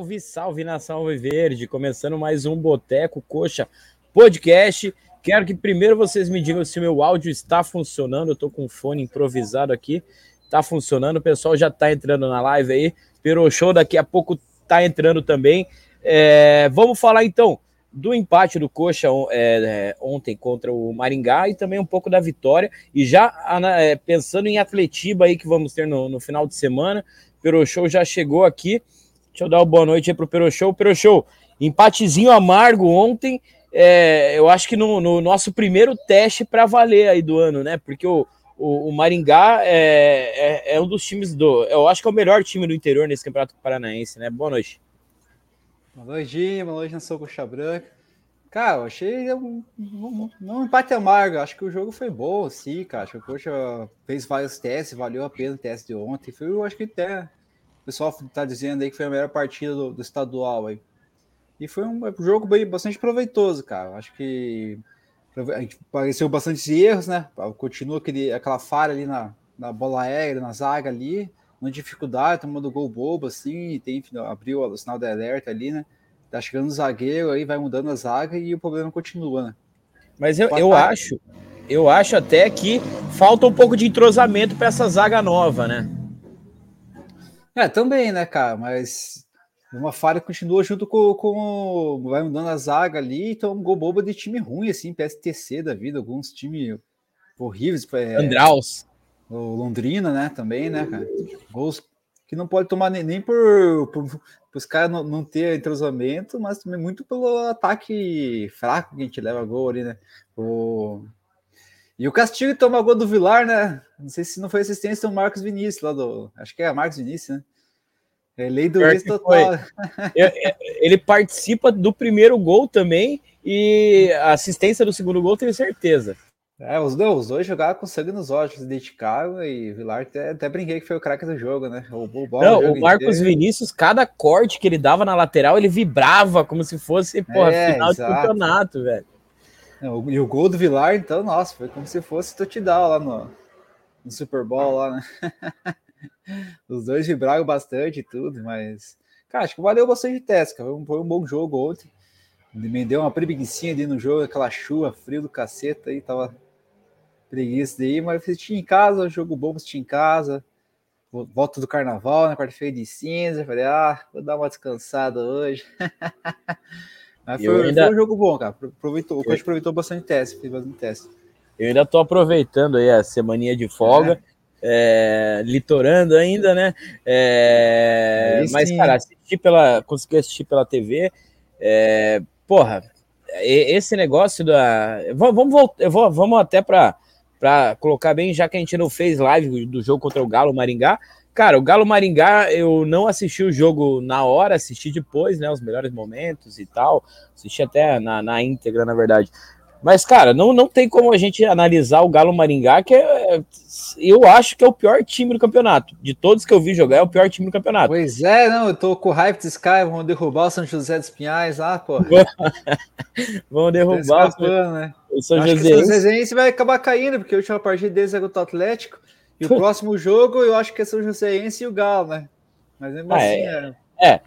Salve, salve nação Verde, começando mais um Boteco Coxa Podcast. Quero que primeiro vocês me digam se meu áudio está funcionando. Eu tô com um fone improvisado aqui. Tá funcionando, o pessoal já tá entrando na live aí. Pero Show daqui a pouco tá entrando também. É, vamos falar então do empate do Coxa é, é, ontem contra o Maringá e também um pouco da vitória. E já é, pensando em Atletiba aí que vamos ter no, no final de semana, Pero Show já chegou aqui. Deixa eu dar uma boa noite aí pro Pero Show. Pero Show, empatezinho amargo ontem. É, eu acho que no, no nosso primeiro teste para valer aí do ano, né? Porque o, o, o Maringá é, é, é, um dos times do. Eu acho que é o melhor time do interior nesse Campeonato Paranaense, né? Boa noite. Boa noite, boa noite, Nação Coxa Branca. Cara, eu achei um, um, um, empate amargo. Acho que o jogo foi bom, sim, cara. Acho que o Coxa fez vários testes, valeu a pena o teste de ontem. Foi, eu acho que até o pessoal tá dizendo aí que foi a melhor partida do, do estadual aí. E foi um jogo bem, bastante proveitoso, cara. Acho que apareceu bastante erros, né? Continua aquele, aquela falha ali na, na bola aérea, na zaga ali, uma dificuldade, tomando gol bobo assim, tem, abriu o sinal de alerta ali, né? Tá chegando o zagueiro aí, vai mudando a zaga e o problema continua, né? Mas eu, eu acho, eu acho até que falta um pouco de entrosamento para essa zaga nova, né? É, também, né, cara? Mas uma falha continua junto com, com vai mudando a zaga ali, então um gol bobo de time ruim, assim, PSTC da vida, alguns times horríveis. É, Andraus. O Londrina, né, também, né, cara? Gols que não pode tomar nem, nem por, por, por os caras não, não ter entrosamento, mas também muito pelo ataque fraco que a gente leva gol ali, né? O... E o castigo toma gol do Vilar, né? Não sei se não foi assistência do Marcos Vinícius lá do. Acho que é Marcos Vinícius, né? É lei do ex total. Ele participa do primeiro gol também e a assistência do segundo gol, tenho certeza. É, os, dois, os dois jogaram com sangue nos olhos, se dedicaram e Vilar até, até brinquei que foi o craque do jogo, né? O, o, Não, o, o Marcos inteiro. Vinícius, cada corte que ele dava na lateral, ele vibrava como se fosse, porra, é, final exato. de campeonato, velho. E o gol do Vilar, então, nossa, foi como se fosse touchdown lá no, no Super Bowl lá, né? Os dois vibraram bastante e tudo, mas, cara, acho que valeu bastante teste, cara. Foi um, bom jogo ontem. Me deu uma preguiçinha ali no jogo, aquela chuva, frio do caceta aí, tava preguiça daí, mas assisti em casa, jogo bom assisti em casa. Volta do carnaval, na quarta-feira de cinza. Falei, ah, vou dar uma descansada hoje. mas foi, ainda... foi, um jogo bom, cara. Aproveitou, o coach aproveitou bastante teste, fez bastante teste. Eu ainda tô aproveitando aí a semaninha de folga, é. É, litorando ainda, né? É, mas, cara, assisti pela. Consegui assistir pela TV. É, porra, esse negócio da. Vamos, vamos, vamos até para colocar bem, já que a gente não fez live do jogo contra o Galo Maringá. Cara, o Galo Maringá, eu não assisti o jogo na hora, assisti depois, né? Os melhores momentos e tal. Assisti até na, na íntegra, na verdade. Mas, cara, não, não tem como a gente analisar o Galo Maringá, que é, eu acho que é o pior time do campeonato. De todos que eu vi jogar, é o pior time do campeonato. Pois é, não, eu tô com hype desse cara, vão derrubar o São José dos Pinhais lá, pô. vão derrubar o São, né? o São José. O São José vai acabar caindo, porque a última partida deles é contra o Atlético. E o próximo jogo eu acho que é São Joséense e o Galo, né? Mas mesmo ah, assim, é. É, é,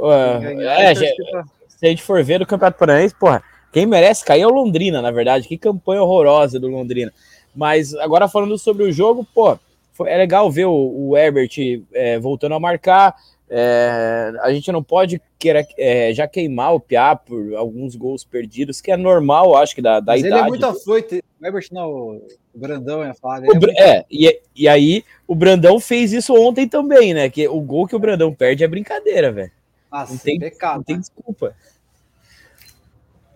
é, é se a gente for ver do Campeonato Paranaense, porra quem merece cair é o Londrina, na verdade. Que campanha horrorosa do Londrina. Mas agora falando sobre o jogo, pô, foi, é legal ver o, o Herbert é, voltando a marcar. É, a gente não pode queira, é, já queimar o Piá por alguns gols perdidos, que é normal, acho que da, da Mas idade. Ele é muito afoito. O Herbert não, o Brandão ia falar. O, é, é e, e aí o Brandão fez isso ontem também, né? Que o gol que o Brandão perde é brincadeira, velho. Não tem, pecado, não tem né? desculpa.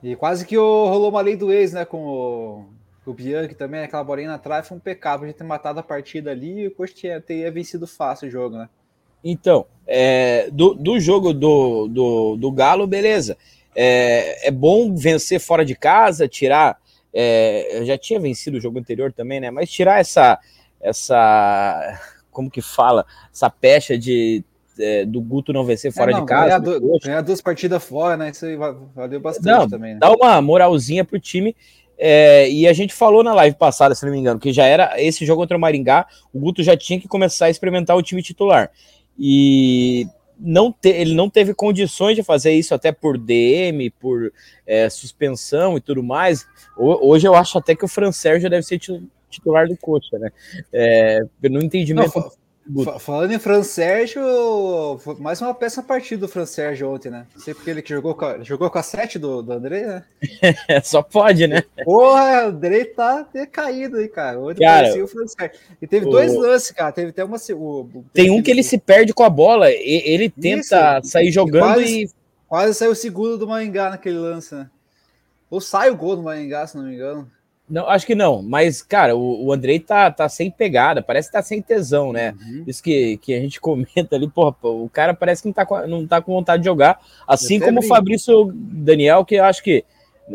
E quase que rolou uma lei do ex, né? Com o, o Bianchi também, aquela bolinha na trave, foi um pecado a gente ter matado a partida ali e o Coxa teria vencido fácil o jogo, né? Então, é, do, do jogo do, do, do Galo, beleza. É, é bom vencer fora de casa, tirar. É, eu já tinha vencido o jogo anterior também, né? Mas tirar essa. essa como que fala? Essa pecha de é, do Guto não vencer fora é, não, de casa. Ganhar, do, ganhar, duas partidas fora, né? Isso aí valeu bastante não, também. Né? Dá uma moralzinha pro time. É, e a gente falou na live passada, se não me engano, que já era esse jogo contra o Maringá, o Guto já tinha que começar a experimentar o time titular. E não te, ele não teve condições de fazer isso até por DM, por é, suspensão e tudo mais. Hoje eu acho até que o Fran Sérgio deve ser titular do Coxa, né? É, no entendimento. Não, Falando em Fran Sérgio, mais uma peça partida do Fran Sérgio ontem, né? Não sei porque ele que jogou com a, jogou com a 7 do, do André, né? Só pode, né? Porra, o André tá decaído aí, cara. Ontem cara, o Fran Sérgio. E teve o... dois lances, cara. Teve até uma. O, Tem um que ele se perde com a bola. Ele tenta Isso, sair jogando quase, e. Quase saiu o segundo do Maringá naquele lance, né? Ou sai o gol do Maringá, se não me engano. Não, acho que não, mas, cara, o, o Andrei tá, tá sem pegada, parece que tá sem tesão, né? Uhum. Isso que, que a gente comenta ali, porra, o cara parece que não tá, com, não tá com vontade de jogar, assim como brinco. o Fabrício Daniel, que eu acho que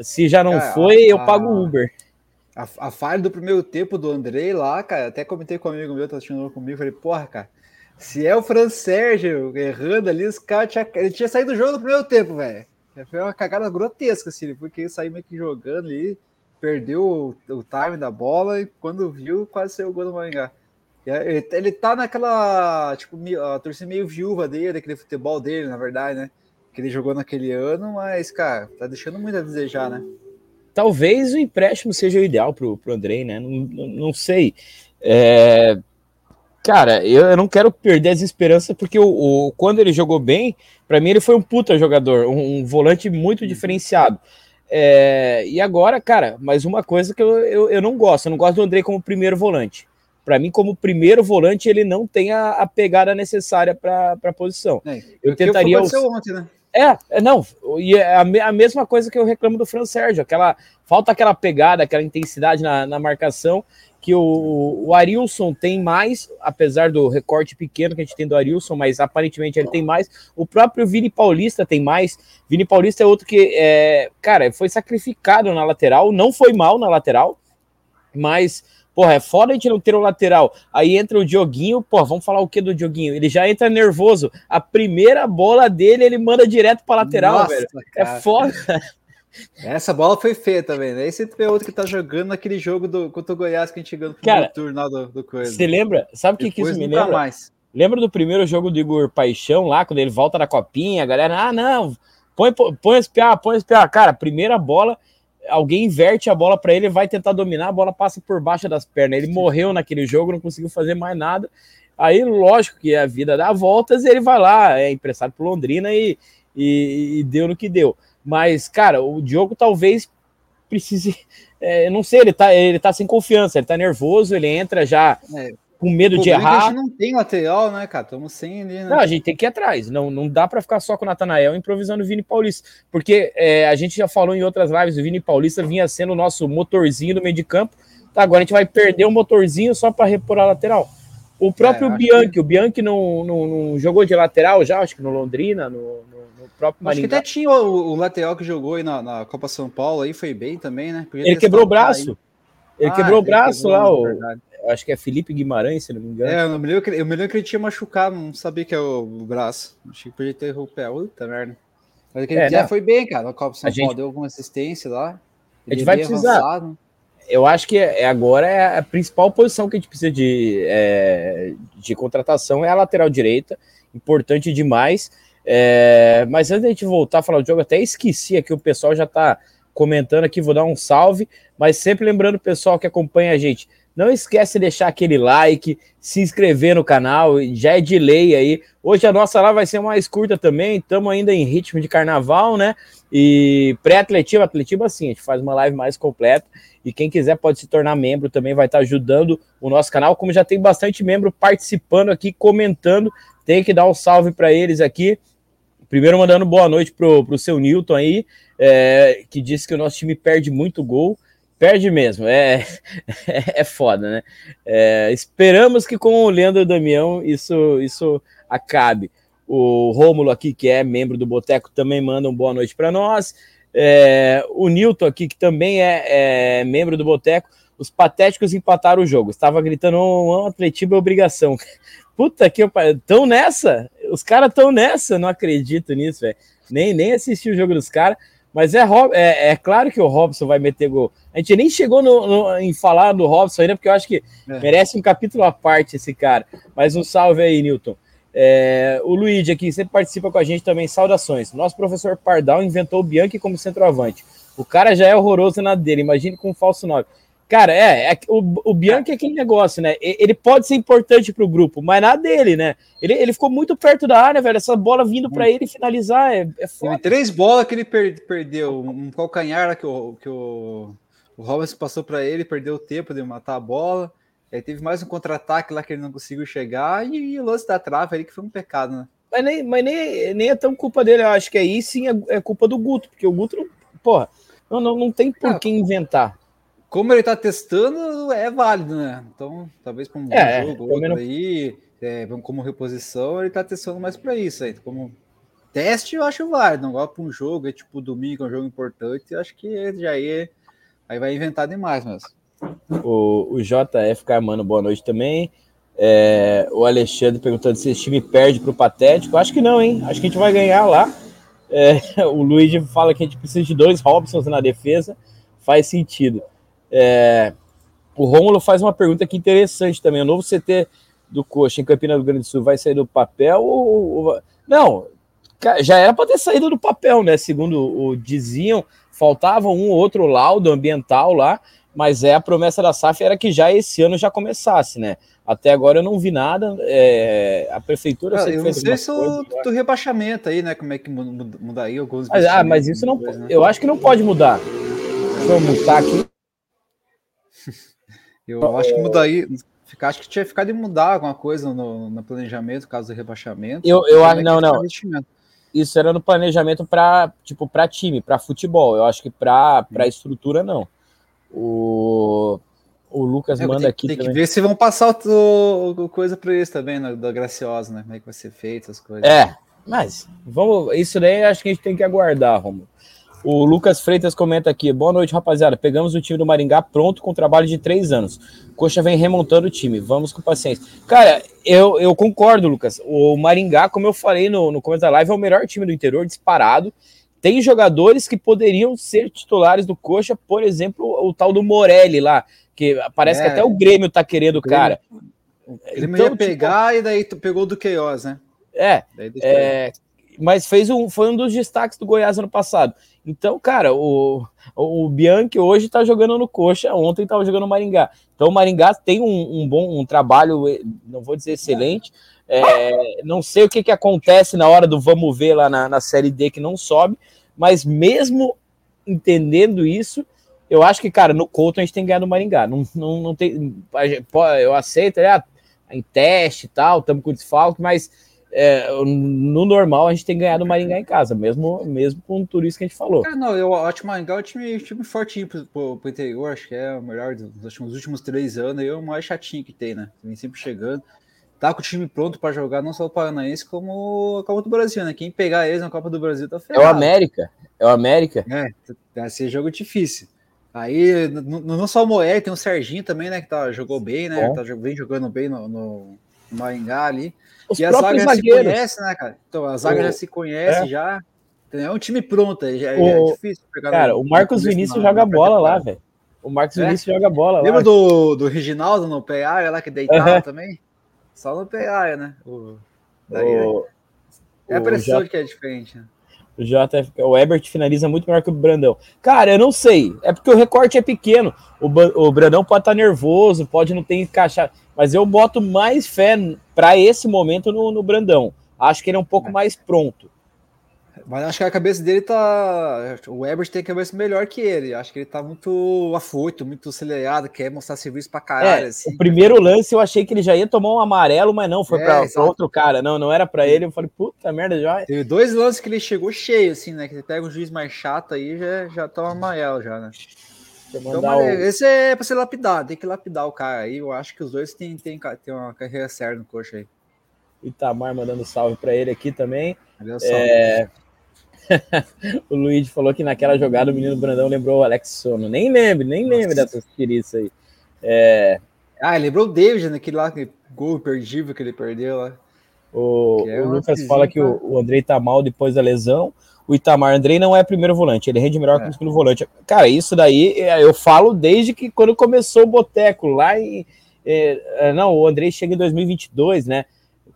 se já não cara, foi, eu pago o Uber. A, a falha do primeiro tempo do Andrei lá, cara, até comentei com um amigo meu, tá assistindo comigo, falei, porra, cara, se é o Fran Sérgio errando ali, os caras tinha, ele tinha saído do jogo no primeiro tempo, velho. Foi uma cagada grotesca, assim, porque ele saiu meio que jogando ali perdeu o, o time da bola e quando viu, quase saiu o gol do Maringá. Ele, ele tá naquela, tipo, a torcida meio viúva dele, daquele futebol dele, na verdade, né? Que ele jogou naquele ano, mas, cara, tá deixando muito a desejar, né? Talvez o empréstimo seja o ideal pro, pro Andrei, né? Não, não, não sei. É... Cara, eu, eu, não quero perder as esperanças, porque o, o quando ele jogou bem, para mim ele foi um puta jogador, um, um volante muito uhum. diferenciado. É, e agora, cara, mais uma coisa que eu, eu, eu, não gosto. Eu não gosto do André como primeiro volante. Para mim, como primeiro volante, ele não tem a, a pegada necessária para a posição. É, eu tentaria. Os... Ontem, né? É, é, não, e é a, a, mesma coisa que eu reclamo do Fran Sérgio, aquela falta aquela pegada, aquela intensidade na, na marcação que o, o Arilson tem mais, apesar do recorte pequeno que a gente tem do Arilson, mas aparentemente ele tem mais. O próprio Vini Paulista tem mais. Vini Paulista é outro que, é, cara, foi sacrificado na lateral, não foi mal na lateral, mas, porra, é foda a gente não ter o lateral. Aí entra o Dioguinho, porra, vamos falar o que do Dioguinho? Ele já entra nervoso. A primeira bola dele, ele manda direto pra lateral, Nossa, velho. É cara. É foda. Essa bola foi feia também, né? Esse é outro que tá jogando naquele jogo do, contra o Goiás que a gente ganhou no Cara, turno do, do coisa. Você lembra? Sabe o que, que isso me lembra? Mais. Lembra do primeiro jogo do Igor Paixão lá, quando ele volta da copinha, a galera, ah, não, põe, põe esse piá, põe esse piá. Cara, primeira bola, alguém inverte a bola para ele, vai tentar dominar, a bola passa por baixo das pernas. Ele morreu naquele jogo, não conseguiu fazer mais nada. Aí, lógico que a vida dá voltas, ele vai lá, é emprestado pro Londrina e, e, e deu no que deu. Mas, cara, o Diogo talvez precise. É, não sei, ele tá, ele tá sem confiança, ele tá nervoso, ele entra já é, com medo de errar. A gente não tem lateral, né, cara? Estamos sem ali, né? Não, a gente tem que ir atrás. Não, não dá para ficar só com o Natanael improvisando o Vini Paulista. Porque é, a gente já falou em outras lives, o Vini Paulista vinha sendo o nosso motorzinho do meio de campo. Tá, agora a gente vai perder o motorzinho só para repor a lateral. O próprio é, Bianchi, que... o Bianchi não, não, não, jogou de lateral já, acho que no Londrina, no, próprio Acho que até tinha o, o, lateral que jogou aí na, na, Copa São Paulo aí, foi bem também, né? Podia ele quebrou o braço. Ele ah, quebrou o braço lá, o, acho que é Felipe Guimarães, se não me engano. É, eu me lembro que, eu me lembro que ele tinha machucado, não sabia que é o, o braço. Achei que podia ter o pé. Puta merda. Mas aquele é, dia foi bem, cara. Na Copa São a Paulo gente... deu alguma assistência lá. Ele a gente vai precisar. Avançado. Eu acho que é, agora é a principal posição que a gente precisa de, é, de contratação é a lateral direita. Importante demais. É, mas antes da gente voltar a falar do jogo, até esqueci aqui, o pessoal já está comentando aqui, vou dar um salve, mas sempre lembrando o pessoal que acompanha a gente, não esquece de deixar aquele like, se inscrever no canal, já é de lei aí. Hoje a nossa live vai ser mais curta também, estamos ainda em ritmo de carnaval, né? E pré-atletiva, atletiva sim, a gente faz uma live mais completa. E quem quiser pode se tornar membro também, vai estar ajudando o nosso canal. Como já tem bastante membro participando aqui, comentando, tem que dar um salve para eles aqui. Primeiro, mandando boa noite pro, pro seu Newton aí, é, que disse que o nosso time perde muito gol. Perde mesmo, é, é, foda, né? É, esperamos que com o Leandro Damião isso, isso acabe. O Rômulo aqui, que é membro do Boteco, também manda um boa noite para nós. É, o Newton aqui, que também é, é, membro do Boteco, os patéticos empataram o jogo. Estava gritando um, um Atletiba é obrigação. Puta que pariu. Tão nessa? Os caras estão nessa, não acredito nisso, velho. Nem, nem assisti o jogo dos caras. Mas é, é, é, claro que o Robson vai meter gol. A gente nem chegou no, no, em falar do Robson ainda, porque eu acho que é. merece um capítulo à parte esse cara. Mas um salve aí, Newton. É, o Luigi aqui sempre participa com a gente também. Saudações. Nosso professor Pardal inventou o Bianchi como centroavante. O cara já é horroroso na dele, imagine com um falso 9. Cara, é, é o, o Bianchi é aquele negócio, né? Ele pode ser importante para o grupo, mas nada dele, né? Ele, ele ficou muito perto da área, velho. Essa bola vindo para ele finalizar é, é foda. Teve três bolas que ele per perdeu. Um calcanhar que o, que o, o Robinson passou para ele, perdeu o tempo de matar a bola. Aí teve mais um contra-ataque lá que ele não conseguiu chegar. E, e o lance da trave ali que foi um pecado, né? Mas nem, mas nem, nem é tão culpa dele, eu acho que aí sim é, é culpa do Guto, porque o Guto, porra, não, não, não tem por que inventar como ele tá testando, é válido, né? Então, talvez para um é, jogo outro não... aí, é, como reposição, ele tá testando mais para isso aí. Como teste, eu acho válido. Agora para um jogo, é tipo domingo, é um jogo importante, eu acho que já aí, aí vai inventar demais mesmo. O, o JF Carmano, boa noite também. É, o Alexandre perguntando se esse time perde para o Patético. Acho que não, hein? Acho que a gente vai ganhar lá. É, o Luigi fala que a gente precisa de dois Robsons na defesa. Faz sentido. É, o Rômulo faz uma pergunta que interessante também. O novo CT do Coxa em Campina do Grande do Sul vai sair do papel ou. Não, já era para ter saído do papel, né? Segundo o diziam, faltava um ou outro laudo ambiental lá, mas é a promessa da SAF era que já esse ano já começasse, né? Até agora eu não vi nada. É, a prefeitura. Ah, eu não sei se o do rebaixamento aí, né? Como é que mudaria alguns. Mas, ah, mas isso não. Depois, né? Eu acho que não pode mudar. Deixa eu mutar aqui. Eu acho que mudaria. Ficar, acho que tinha ficado de mudar alguma coisa no, no planejamento, caso do rebaixamento. Eu, eu acho, não, não. Isso era no planejamento para tipo para time, para futebol. Eu acho que para para estrutura não. O, o Lucas é, manda tem, aqui. Tem também. que ver se vão passar o, o coisa para isso também, né, da Graciosa, né? Como é que vai ser feito as coisas. É, mas vamos. Isso daí acho que a gente tem que aguardar, Romulo. O Lucas Freitas comenta aqui: boa noite, rapaziada. Pegamos o time do Maringá pronto com trabalho de três anos. Coxa vem remontando o time. Vamos com paciência. Cara, eu, eu concordo, Lucas. O Maringá, como eu falei no, no começo da live, é o melhor time do interior, disparado. Tem jogadores que poderiam ser titulares do Coxa, por exemplo, o tal do Morelli lá, que parece é, que até o Grêmio tá querendo o cara. Ele então, ia tipo, pegar tipo, e daí pegou do Queiroz, né? É, é mas fez um, foi um dos destaques do Goiás ano passado. Então, cara, o, o Bianchi hoje tá jogando no Coxa, ontem tava jogando no Maringá. Então, o Maringá tem um, um bom um trabalho, não vou dizer excelente. É, não sei o que, que acontece na hora do vamos ver lá na, na Série D que não sobe, mas mesmo entendendo isso, eu acho que, cara, no Couto a gente tem que ganhar no Maringá. Não, não, não tem. Eu aceito, é, em teste e tal, estamos com desfalque, mas é, no normal a gente tem ganhado o Maringá em casa, mesmo, mesmo com tudo isso que a gente falou. É, não, eu acho que o Maringá é um time, time fortinho pro, pro, pro, interior, acho que é o melhor dos últimos, últimos três anos, é o mais chatinho que tem, né? Vem sempre chegando. Tá com o time pronto para jogar não só o Paranaense, como a Copa do Brasil, né? Quem pegar eles na Copa do Brasil tá ferrado. É o América, é o América. É, vai ser jogo difícil. Aí, não só o Moé, tem o Serginho também, né? Que tá, jogou bem, né? Bom. Tá, vem jogando bem no, no Maringá ali. Os e a zaga já se conhece, né, cara? Então, a zaga o... já se conhece, é. já. É um time pronto, já, o... é difícil pegar. Cara, o Marcos Vinícius joga bola lá, velho. O Marcos é? Vinícius joga bola Lembra lá. do, do Reginaldo no PA, lá que deitava uhum. também? Só no PA, né? O, daí, o... É a impressão J... que é diferente, né? O JF, o Ebert finaliza muito melhor que o Brandão. Cara, eu não sei. É porque o recorte é pequeno. O, o Brandão pode estar tá nervoso, pode não ter encaixado. Mas eu boto mais fé para esse momento no, no, Brandão. Acho que ele é um pouco é. mais pronto. Mas acho que a cabeça dele tá. O Ebert tem a cabeça melhor que ele. Acho que ele tá muito afoito, muito acelerado, quer mostrar serviço pra caralho. É, assim. O primeiro lance eu achei que ele já ia tomar um amarelo, mas não, foi é, pra, pra, outro cara. Não, não era pra ele. Eu falei, puta merda, já. Teve dois lances que ele chegou cheio, assim, né? Que você pega um juiz mais chato aí, já, já toma amarelo, já, né? Então, esse é pra ser lapidado, tem que lapidar o cara aí. Eu acho que os dois têm, têm, têm uma carreira séria no coxa aí. Itamar mandando salve para ele aqui também. É... o Luiz falou que naquela jogada o menino Brandão lembrou o Alex Sono. Nem lembro, nem lembro dessas tiriças aí. É... Ah, lembrou o David naquele lá, aquele gol perdível que ele perdeu lá. O, é o Lucas fala que o, o Andrei tá mal depois da lesão o Itamar Andrei não é primeiro volante, ele rende melhor é. que o segundo volante. Cara, isso daí é, eu falo desde que quando começou o Boteco, lá em. É, é, não, o Andrei chega em 2022, né?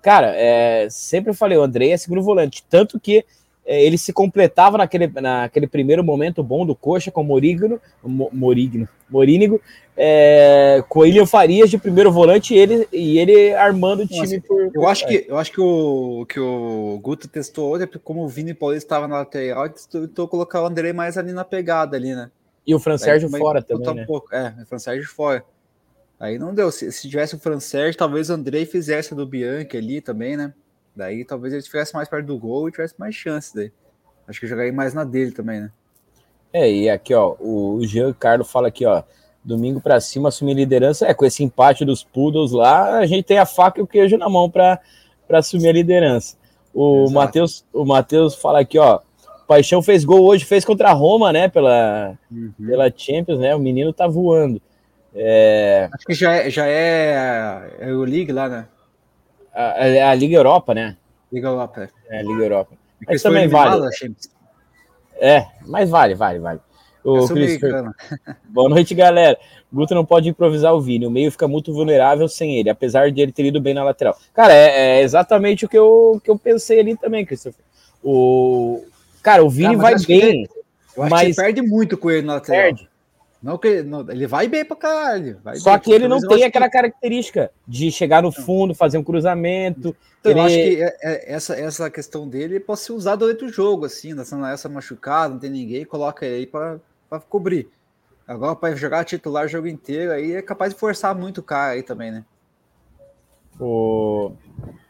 cara, é, sempre falei, o André é segundo volante, tanto que é, ele se completava naquele, naquele primeiro momento bom do Coxa com o Morigno, Morigno, Morínigo, é, com o William Farias de primeiro volante e ele, e ele armando o time Nossa, por, Eu acho que, eu acho que o, que o Guto testou hoje, como o Vini Paulista estava na lateral, tentou colocar o André mais ali na pegada ali, né? E o Fran Sérgio fora também, né? Um pouco. É, o Fran Sérgio fora. Aí não deu. Se, se tivesse o Fran Sérgio, talvez o André fizesse do Bianchi ali também, né? Daí talvez ele estivesse mais perto do gol e tivesse mais chances daí. Acho que eu jogaria mais na dele também, né? É, e aqui, ó, o Jean Carlos fala aqui, ó, domingo para cima assumir liderança. É, com esse empate dos Poodles lá, a gente tem a faca e o queijo na mão para assumir a liderança. O Matheus o Matheus fala aqui, ó, Paixão fez gol hoje, fez contra a Roma, né, pela, uhum. pela Champions, né? O menino tá voando. É... Acho que já é, já é, é o League lá, né? A, a, Liga Europa, né? Liga Europa. É, é a Liga Europa. Mas também vale. É, mas vale, vale, vale. O Boa noite, galera. Guto não pode improvisar o Vini. O meio fica muito vulnerável sem ele, apesar de ele ter ido bem na lateral. Cara, é, é exatamente o que eu, que eu pensei ali também, Christopher. O, cara, o Vini ah, vai bem. Eu acho mas que perde muito com ele na lateral. Perde. Não que não, ele vai bem pra caralho. Só bem, que ele não tem aquela que... característica de chegar no fundo, fazer um cruzamento. Então, ele... eu acho que é, é, essa, essa questão dele pode ser usada durante o jogo, assim, nessa, essa machucada, não tem ninguém, coloca ele aí para cobrir. Agora, para jogar titular o jogo inteiro, aí é capaz de forçar muito o cara aí também, né? O,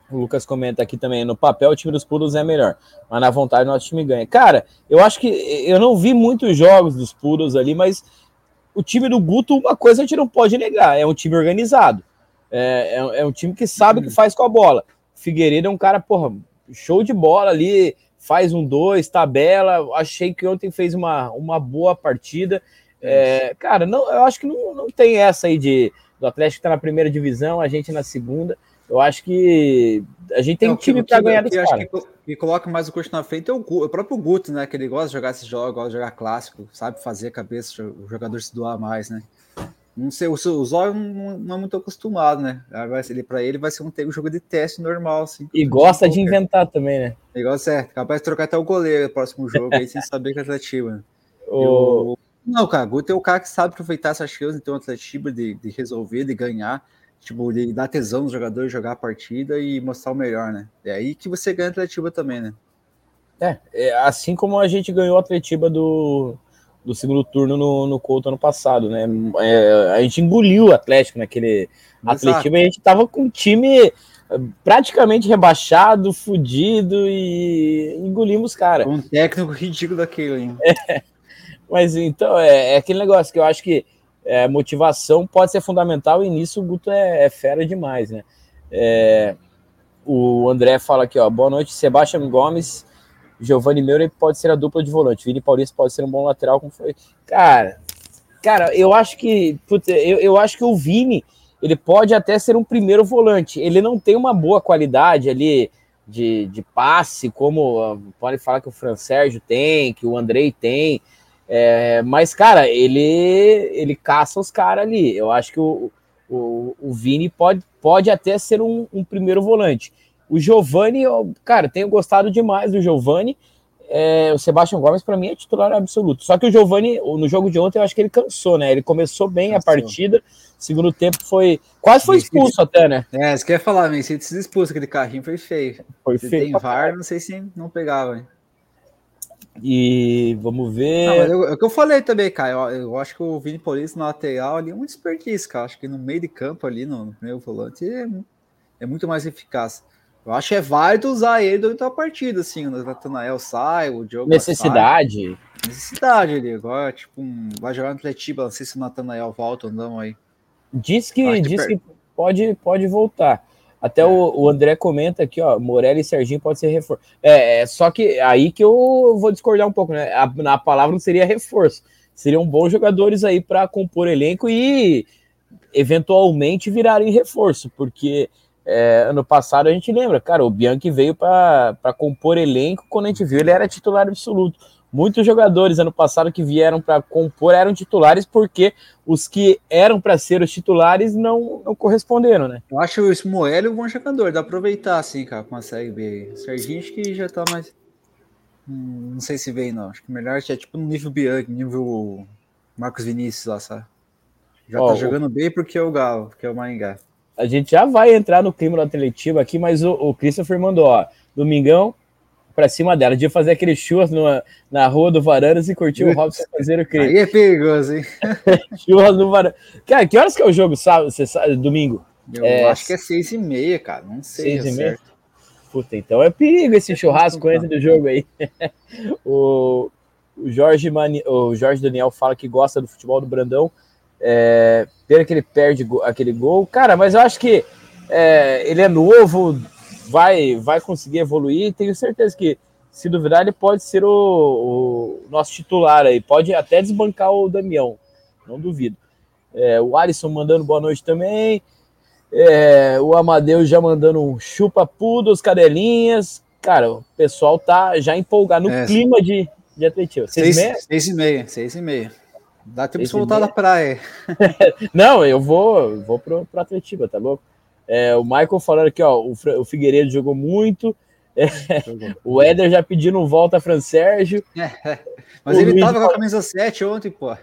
o Lucas comenta aqui também: no papel o time dos Pudos é melhor, mas na vontade nosso time ganha. Cara, eu acho que eu não vi muitos jogos dos Pudos ali, mas o time do Guto, uma coisa a gente não pode negar, é um time organizado. É, é, é um time que sabe o que faz com a bola. Figueiredo é um cara, porra, show de bola ali, faz um dois, tabela. Achei que ontem fez uma, uma boa partida. É, cara, não, eu acho que não, não tem essa aí de do Atlético tá na primeira divisão, a gente na segunda. Eu acho que a gente tem não, um time para ganhar dos caras. Que coloca mais o curso na frente é o, o, próprio Guto, né? Que ele gosta de jogar esses jogos, gosta de jogar clássico, sabe fazer a cabeça, o jogador se doar mais, né? Não sei, o, o Zóio não, não, é muito acostumado, né? Ele, para ele vai ser um, um jogo de teste normal, assim. E gosta de inventar também, né? Igual certo, capaz de trocar até o goleiro no próximo jogo aí, sem saber que é atletiba. Né? O... Não, cara, o Guto é o cara que sabe aproveitar essas chances ter um atletiba, de, de resolver, de ganhar tipo, de dar tesão nos jogadores jogar a partida e mostrar o melhor, né? É aí que você ganha a Atletiba também, né? É, é assim como a gente ganhou a Atletiba do, do segundo turno no, no Couto ano passado, né? É, a gente engoliu o Atlético naquele Exato. Atletiba e a gente tava com um time praticamente rebaixado, fudido e engolimos, cara. Um técnico ridículo daquele, hein? É, mas então, é, é aquele negócio que eu acho que é, motivação pode ser fundamental e nisso o Guto é, é fera demais, né? É, o André fala aqui, ó, boa noite, Sebastião Gomes, Giovanni Meura pode ser a dupla de volante, Vini Paulista pode ser um bom lateral, como foi. Cara, cara, eu acho que, puta, eu, eu acho que o Vini, ele pode até ser um primeiro volante, ele não tem uma boa qualidade ali de, de passe, como pode falar que o Fran Sérgio tem, que o Andrei tem, é, mas, cara, ele ele caça os caras ali. Eu acho que o, o, o Vini pode, pode até ser um, um primeiro volante. O Giovani, eu, cara, tenho gostado demais do Giovani. É, o Sebastião Gomes, para mim, é titular absoluto. Só que o Giovani, no jogo de ontem, eu acho que ele cansou, né? Ele começou bem cansou. a partida, segundo tempo foi. Quase foi expulso até, né? É, você quer falar, mas se expulso aquele carrinho foi feio. Foi se feio. tem VAR, não sei se não pegava, hein? E vamos ver. Não, eu, é o que eu falei também, cara. Eu, eu, acho que o Vini Paulista na lateral ali é um desperdício, cara. Acho que no meio de campo ali, no, no primeiro volante, é, é, muito mais eficaz. Eu acho que é válido usar ele durante a partida, assim. O Natanael sai, o Diogo. Necessidade. Sai. Necessidade ali. Agora, tipo, um, vai jogar no Atletiba, não sei se o Natanael volta ou não aí. Diz que, diz que, que pode, pode voltar. Até o, o, André comenta aqui, ó, Morelli e Serginho pode ser reforço. É, é, só que aí que eu vou discordar um pouco, né? A, a palavra não seria reforço. Seriam bons jogadores aí para compor elenco e eventualmente virarem reforço, porque é, ano passado a gente lembra, cara, o Bianchi veio para compor elenco, quando a gente viu ele era titular absoluto. Muitos jogadores ano passado que vieram para compor eram titulares porque os que eram para ser os titulares não, não corresponderam, né? Eu acho o Smoelio um bom jogador, dá pra aproveitar assim, cara, com a Série B. O Serginho acho que já tá mais. Hum, não sei se vem, não. Acho que melhor é tipo no nível Bianchi, nível Marcos Vinícius lá, sabe? Já Ó, tá jogando bem porque é o Galo, porque é o Maringá. A gente já vai entrar no clima da Atletiba aqui, mas o, o Christopher mandou, ó. Domingão, pra cima dela. De fazer aquele churras no, na rua do Varanas e curtir o Robson Cruzeiro Cris. Aí é perigoso, hein? churras no Varanas. Cara, que horas que é o jogo, sabe? Você sabe domingo? Eu é... acho que é seis e meia, cara. Não sei. Seis e meia? Puta, então é perigo esse é churrasco antes do jogo aí. o, o, Jorge Mani, o Jorge Daniel fala que gosta do futebol do Brandão. É, pena que ele perde aquele gol. Cara, mas eu acho que é, ele é novo, vai, vai conseguir evoluir. Tenho certeza que, se duvidar, ele pode ser o, o nosso titular aí. Pode até desbancar o Damião, não duvido. É, o Alisson mandando boa noite também. É, o Amadeu já mandando um chupa pudos, cadelinhas. Cara, o pessoal tá já empolgado no é, clima de, de atletismo. Seis, seis, seis, e meia, seis e meia. Dá tempo de voltar da praia. não, eu vou, vou pro, pro Atletiba, tá louco? É, o Michael falando aqui, ó, o, o Figueiredo jogou muito. É, o Éder já pedindo volta a Fran Sérgio. É, mas o ele Luiz tava com a camisa 7 ontem, pô.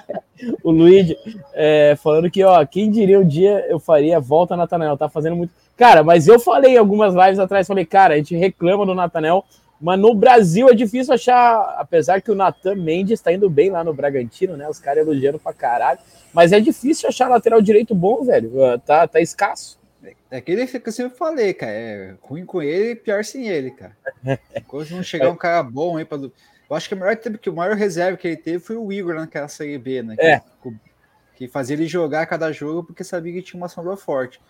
o Luiz é, falando que, ó, quem diria um dia eu faria volta Natanel, tá fazendo muito. Cara, mas eu falei algumas lives atrás, falei, cara, a gente reclama do Natanel, mas no Brasil é difícil achar, apesar que o Natan Mendes está indo bem lá no Bragantino, né? Os caras elogiando pra caralho. Mas é difícil achar lateral direito bom, velho. Tá, tá escasso. É aquele que eu sempre falei, cara. É ruim com ele e pior sem ele, cara. Quando não chegar um cara bom aí para. Eu acho que o maior tempo que o maior reserva que ele teve foi o Igor naquela Série B, né? É. Que, que fazia ele jogar cada jogo porque sabia que tinha uma sombra forte.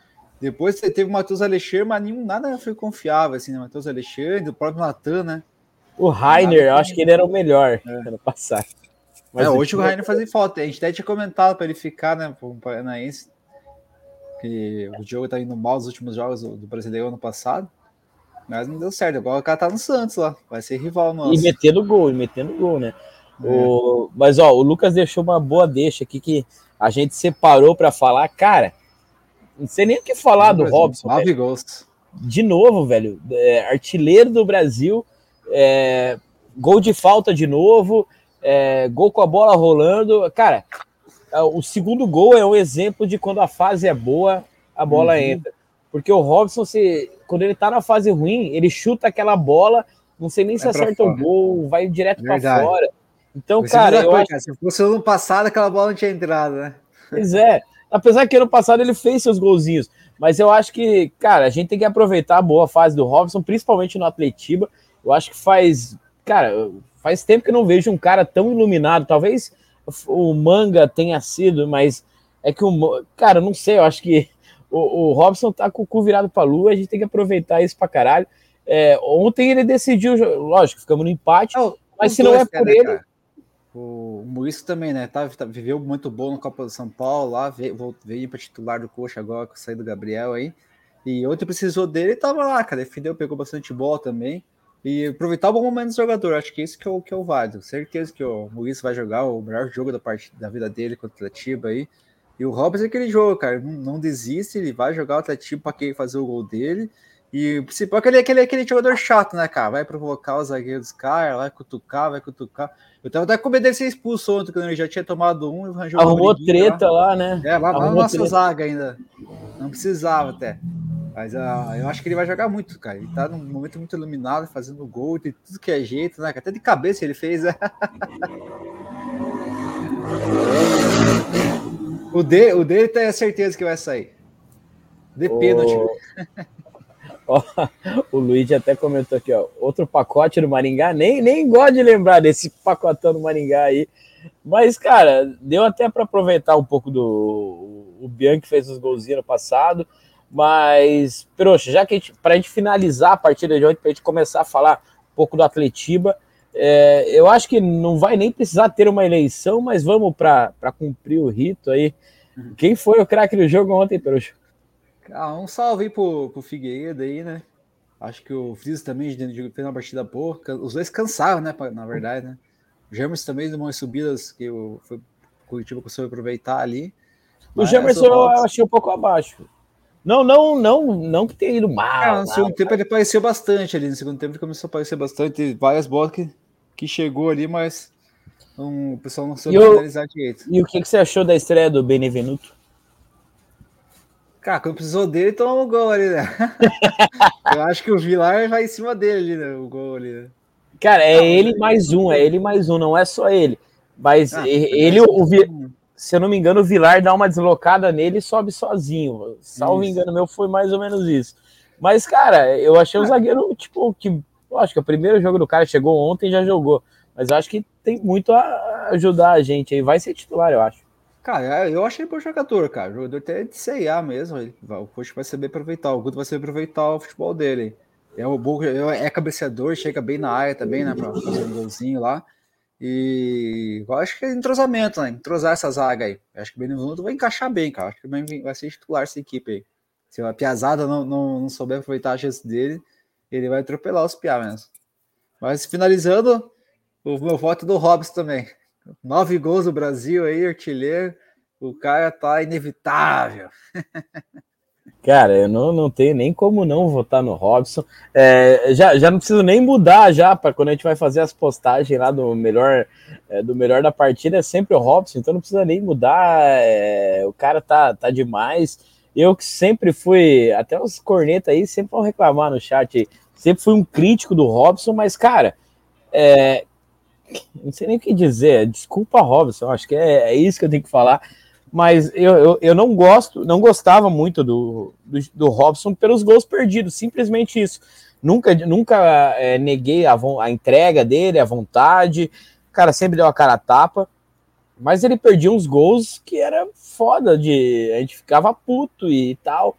Depois você teve o Matheus Alexandre, mas nenhum, nada foi confiável, assim, né? Matheus Alexandre, o próprio Natan, né? O Rainer, eu acho que ele era o melhor é. ano passado. Mas é, hoje o Rainer fazia falta. A gente até tinha comentado para ele ficar, né? Paranaense que o Diogo tá indo mal nos últimos jogos do, Brasileiro ano passado. Mas não deu certo. Agora o cara tá no Santos lá. Vai ser rival nosso. E metendo gol, e metendo gol, né? É. O, mas ó, o Lucas deixou uma boa deixa aqui que a gente separou para falar. Cara, não sei nem o que falar do Robson. Nove gols. De novo, velho. É, artilheiro do Brasil. É, gol de falta de novo. É, gol com a bola rolando. Cara, o segundo gol é um exemplo de quando a fase é boa, a bola uhum. entra. Porque o Robson, se, quando ele tá na fase ruim, ele chuta aquela bola, não sei nem se acerta o gol, vai direto para fora. Então, cara, eu acho... se fosse ano passado, aquela bola não tinha entrado, né? Pois é. Apesar que ano passado ele fez seus golzinhos, mas eu acho que, cara, a gente tem que aproveitar a boa fase do Robson, principalmente no Atletiba. Eu acho que faz, cara, faz tempo que eu não vejo um cara tão iluminado. Talvez o manga tenha sido, mas é que o. Cara, não sei, eu acho que o, o Robson tá com o cu virado pra lua, a gente tem que aproveitar isso pra caralho. É, ontem ele decidiu, lógico, ficamos no empate, não, mas se não é por né, ele. Cara? O Murisco também, né? Tá, tá, viveu muito bom no Copa do São Paulo lá, veio, veio para titular do Coxa agora com a saída do Gabriel aí. E ontem precisou dele e tava lá, cara. Defendeu, pegou bastante bola também. E aproveitar o bom momento do jogador, acho que isso que é o, que é o válido. Certeza que o Maurício vai jogar o melhor jogo da parte da vida dele contra o Atletiba aí. E o Robson é aquele jogo, cara. Não, não desiste, ele vai jogar o Atletiba para quem fazer o gol dele. E o principal é aquele, aquele, aquele jogador chato, né, cara? Vai provocar os zagueiros dos caras, vai cutucar, vai cutucar. Eu tava até com medo dele ser expulso ontem, quando ele já tinha tomado um e arranjou Arrumou treta lá. lá, né? É, lá, lá na nossa treta. zaga ainda. Não precisava até. Mas uh, eu acho que ele vai jogar muito, cara. Ele tá num momento muito iluminado, fazendo gol, de tudo que é jeito, né? Até de cabeça ele fez. Né? o, de, o dele tem a certeza que vai sair. De pênalti. O... o Luiz até comentou aqui, ó. Outro pacote do Maringá. Nem, nem gosto de lembrar desse pacotão do Maringá aí. Mas, cara, deu até para aproveitar um pouco do. O Bianchi fez os golzinhos no passado. Mas, Peroxa, já que para a gente finalizar a partida de ontem, para a gente começar a falar um pouco do Atletiba, é, eu acho que não vai nem precisar ter uma eleição, mas vamos para cumprir o rito aí. Uhum. Quem foi o craque do jogo ontem, Peroxa? Ah, um salve aí pro, pro Figueiredo aí, né? Acho que o Frizz também fez uma partida boa. Os dois cansaram, né? Na verdade, né? O Jamerson também deu umas subidas que o, foi, Curitiba conseguiu aproveitar ali. O Jamerson eu achei um pouco abaixo. Não, não, não, não que tenha ido mal. É, no segundo tempo ele apareceu bastante ali. No segundo tempo ele começou a aparecer bastante. Teve várias bolas que, que chegou ali, mas um, o pessoal não soube analisar direito. E o que, que você achou da estreia do Benevenuto? Cara, quando precisou dele, tomou um gol ali, né? Eu acho que o Vilar vai em cima dele, né? O gol ali, né? Cara, é não, ele mais um, é ele mais um, não é só ele. Mas ah, ele, o, o, se eu não me engano, o Vilar dá uma deslocada nele e sobe sozinho. Salvo isso. engano meu, foi mais ou menos isso. Mas, cara, eu achei o ah. zagueiro, tipo, que. Eu acho que o primeiro jogo do cara chegou ontem e já jogou. Mas eu acho que tem muito a ajudar a gente aí. Vai ser titular, eu acho. Cara, eu achei bom jogador, cara. Jogador até de CIA mesmo. Ele, o coach vai saber aproveitar. O Guto vai saber aproveitar o futebol dele. É um bom, é cabeceador, chega bem na área também, né? Pra fazer um golzinho lá. E eu acho que é entrosamento, né? Entrosar essa zaga aí. Eu acho que o Benevenuto vai encaixar bem, cara. Acho que vai ser titular essa equipe aí. Se a Piazada não, não, não souber aproveitar a chance dele, ele vai atropelar os Piá mesmo. Mas finalizando, o meu voto do Robson também. Nove gols do Brasil aí, artilheiro. O cara tá inevitável. Cara, eu não, não tenho nem como não votar no Robson. É, já, já não preciso nem mudar já para quando a gente vai fazer as postagens lá do melhor é, do melhor da partida é sempre o Robson, então não precisa nem mudar. É, o cara tá, tá demais. Eu que sempre fui, até os cornetas aí sempre vão reclamar no chat, sempre fui um crítico do Robson, mas cara, é, não sei nem o que dizer. Desculpa, Robson, acho que é, é isso que eu tenho que falar mas eu, eu, eu, não gosto, não gostava muito do, do, do, Robson pelos gols perdidos, simplesmente isso. Nunca, nunca é, neguei a, a, entrega dele, a vontade, o cara sempre deu a cara a tapa, mas ele perdia uns gols que era foda, de, a gente ficava puto e tal.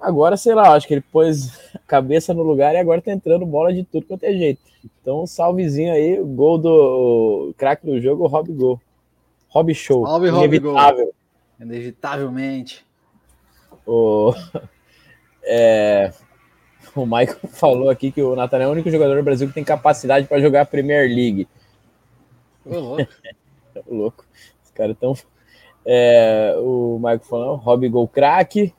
Agora, sei lá, acho que ele pôs a cabeça no lugar e agora tá entrando bola de tudo quanto é jeito. Então, salvezinho aí, gol do craque do jogo, Rob Gol. Hobby Show. Salve, Inevitável. Inevitavelmente. O, é, o Michael falou aqui que o Nathan é o único jogador do Brasil que tem capacidade para jogar a Premier League. Ô, louco. louco. Os caras tão. É, o Michael falou, Hobby Gol craque.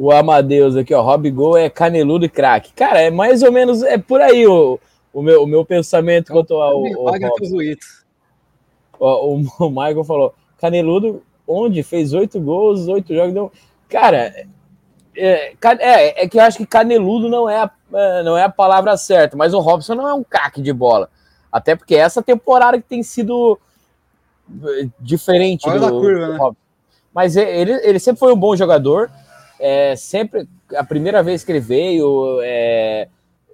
O Amadeus aqui, ó, Hobby Gol é caneludo e craque. Cara, é mais ou menos é por aí o, o, meu, o meu pensamento quanto ao. O, o o, o Michael falou: Caneludo, onde fez oito gols, oito jogos. Cara, é, é, é, que eu acho que caneludo não é, a, é, não é a palavra certa, mas o Robson não é um craque de bola. Até porque essa temporada que tem sido é, diferente Olha do, curva, do né? Mas ele, ele sempre foi um bom jogador. É, sempre, a primeira vez que ele veio, é,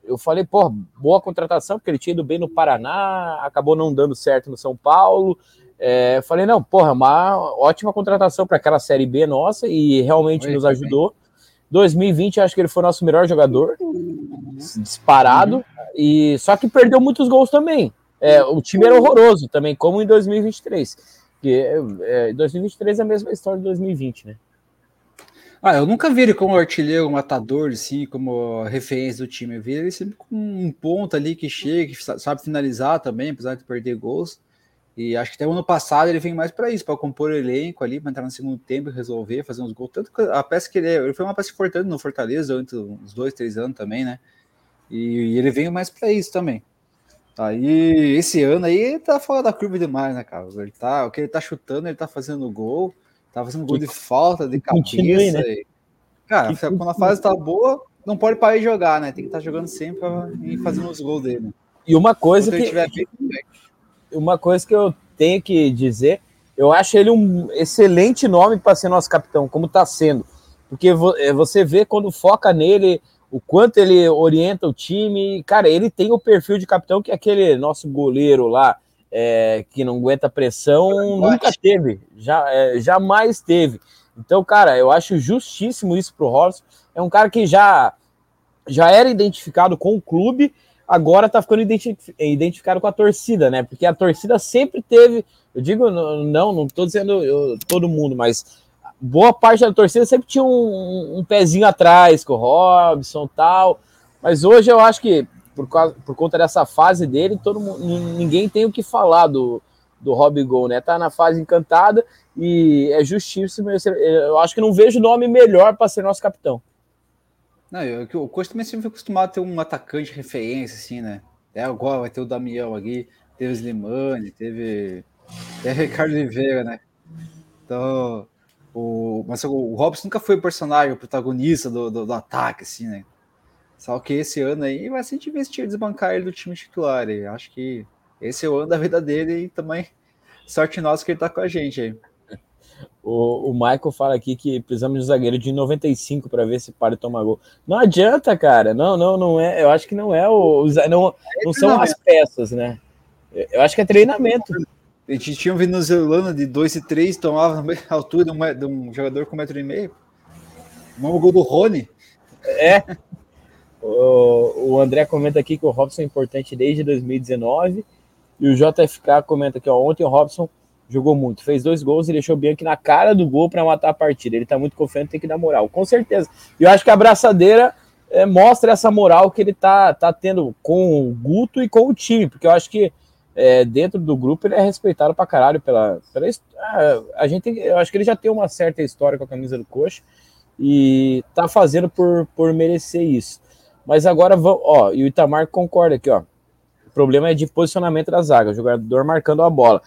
eu falei, pô, boa contratação, porque ele tinha ido bem no Paraná, acabou não dando certo no São Paulo. É, falei, não, porra, uma ótima contratação para aquela Série B nossa e realmente Oi, nos ajudou. 2020, acho que ele foi nosso melhor jogador, disparado, uhum. e só que perdeu muitos gols também. É, o time era horroroso também, como em 2023. Que é, 2023 é a mesma história de 2020, né? Ah, eu nunca vi ele como artilheiro, matador, assim, como referência do time. Eu vi ele sempre com um ponto ali que chega, que sabe finalizar também, apesar de perder gols. E acho que até o ano passado ele vem mais para isso, para compor o elenco ali, para entrar no segundo tempo e resolver, fazer uns gols. Tanto que a peça que ele é, ele foi uma peça importante no Fortaleza durante uns dois, três anos também, né? E, e ele veio mais para isso também. Aí esse ano aí tá fora da curva demais, né, cara? Ele tá, o que ele tá chutando, ele tá fazendo gol. Tá fazendo gol de falta, de cabeça. Continue, né? Cara, que quando a fase tá boa, não pode parar de jogar, né? Tem que estar tá jogando sempre e fazendo os gols dele. E uma coisa que uma coisa que eu tenho que dizer, eu acho ele um excelente nome para ser nosso capitão, como está sendo. Porque é, você vê quando foca nele, o quanto ele orienta o time. Cara, ele tem o perfil de capitão que é aquele nosso goleiro lá, é, que não aguenta pressão, nunca teve, já, é, jamais teve. Então, cara, eu acho justíssimo isso pro Robson. É um cara que já, já era identificado com o clube, agora tá ficando identificado com a torcida, né? Porque a torcida sempre teve, eu digo, não, não tô dizendo eu, todo mundo, mas boa parte da torcida sempre tinha um, um pezinho atrás com o Robson tal. Mas hoje eu acho que, por, causa, por conta dessa fase dele, todo mundo, ninguém tem o que falar do, do Rob Gol, né? Tá na fase encantada e é justíssimo. Eu acho que não vejo nome melhor para ser nosso capitão. Não, eu, o Coxa também sempre foi acostumado a ter um atacante de referência, assim, né? É agora vai ter o Damião aqui, teve o Slimani, teve, teve o Ricardo Oliveira, né? Então, o, mas o, Robson nunca foi o personagem, o protagonista do, do, do, ataque, assim, né? Só que esse ano aí vai ser investir desbancar ele do time titular. E acho que esse é o ano da vida dele e também sorte nossa que ele tá com a gente aí. O, o Michael fala aqui que precisamos de um zagueiro de 95 para ver se para tomar gol. Não adianta, cara. Não, não, não é. Eu acho que não é o. Não, não são as peças, né? Eu acho que é treinamento. A gente tinha um venezuelano de 2 e 3, tomava na altura de um, de um jogador com 1,5m. Um gol do Rony. É. O, André comenta aqui que o Robson é importante desde 2019. E o JFK comenta que ontem o Robson jogou muito, fez dois gols e deixou o Bianchi na cara do gol para matar a partida. Ele tá muito confiante, tem que dar moral, com certeza. E eu acho que a abraçadeira é, mostra essa moral que ele tá, tá tendo com o Guto e com o time, porque eu acho que é, dentro do grupo ele é respeitado pra caralho pela. pela a, a gente eu acho que ele já tem uma certa história com a camisa do Coxa e tá fazendo por, por merecer isso. Mas agora, ó, e o Itamar concorda aqui, ó. O problema é de posicionamento da zaga, o jogador marcando a bola.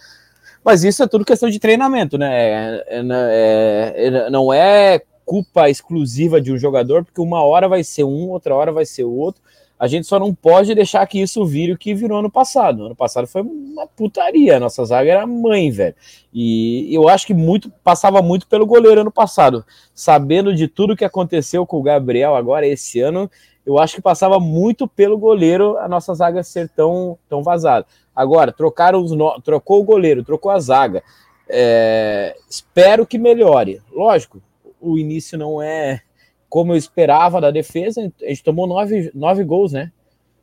Mas isso é tudo questão de treinamento, né? É, é, é, é, não é culpa exclusiva de um jogador, porque uma hora vai ser um, outra hora vai ser o outro. A gente só não pode deixar que isso vire o que virou ano passado. Ano passado foi uma putaria. A nossa zaga era mãe, velho. E eu acho que muito passava muito pelo goleiro ano passado. Sabendo de tudo que aconteceu com o Gabriel agora esse ano, eu acho que passava muito pelo goleiro a nossa zaga ser tão, tão vazada. Agora, trocaram os no... trocou o goleiro, trocou a zaga. É... Espero que melhore. Lógico, o início não é como eu esperava da defesa. A gente tomou nove, nove gols, né?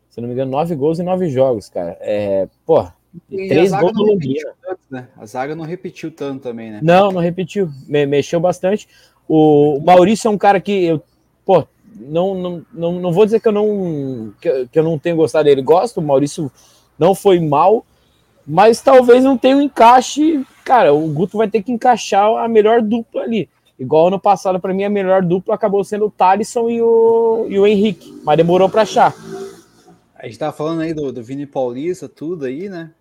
Se não me engano, nove gols em nove jogos, cara. É, pô, três gols no Londrina. né? A zaga não repetiu tanto também, né? Não, não repetiu. Me, mexeu bastante. O Maurício é um cara que eu, pô, não, não, não, não vou dizer que eu não que, que eu não tenho gostado dele. Gosto, o Maurício não foi mal, mas talvez não tenha um encaixe. Cara, o Guto vai ter que encaixar a melhor dupla ali. Igual ano passado, para mim, a melhor dupla acabou sendo o Thalisson e o, e o Henrique, mas demorou para achar. A gente tava falando aí do, do Vini Paulista, tudo aí, né?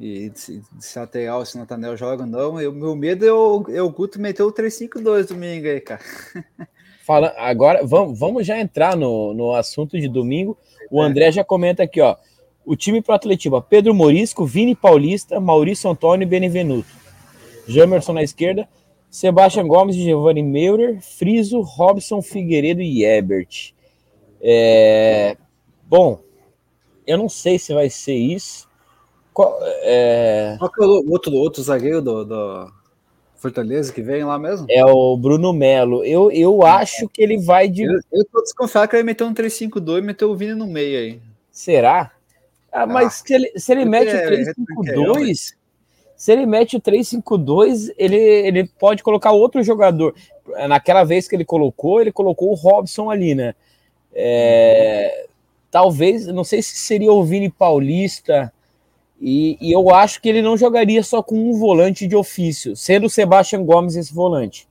E se, se lateral, se Natanel joga ou não. O meu medo é o, é o Guto meter o 3-5-2 domingo aí, cara. Fala, agora, vamos, vamos já entrar no, no assunto de domingo. O André já comenta aqui, ó. O time pro Atletiba, Pedro Morisco, Vini Paulista, Maurício Antônio e Benevenuto. Jamerson na esquerda, Sebastião Gomes, Giovanni Meurer, Friso, Robson Figueiredo e Ebert. É... Bom, eu não sei se vai ser isso. Qual, é... Qual é o outro, outro zagueiro do, do, Fortaleza que vem lá mesmo? É o Bruno Melo. Eu, eu acho que ele vai de. Eu, eu tô desconfiado que ele meteu um 3-5-2 e meteu o Vini no meio aí. Será? Ah, mas ah, se ele, se ele mete o 3-5-2, se ele mete o 3-5-2, ele, ele pode colocar outro jogador. Naquela vez que ele colocou, ele colocou o Robson ali, né? É, talvez, não sei se seria o Vini Paulista, e, e, eu acho que ele não jogaria só com um volante de ofício, sendo o Sebastião Gomes esse volante.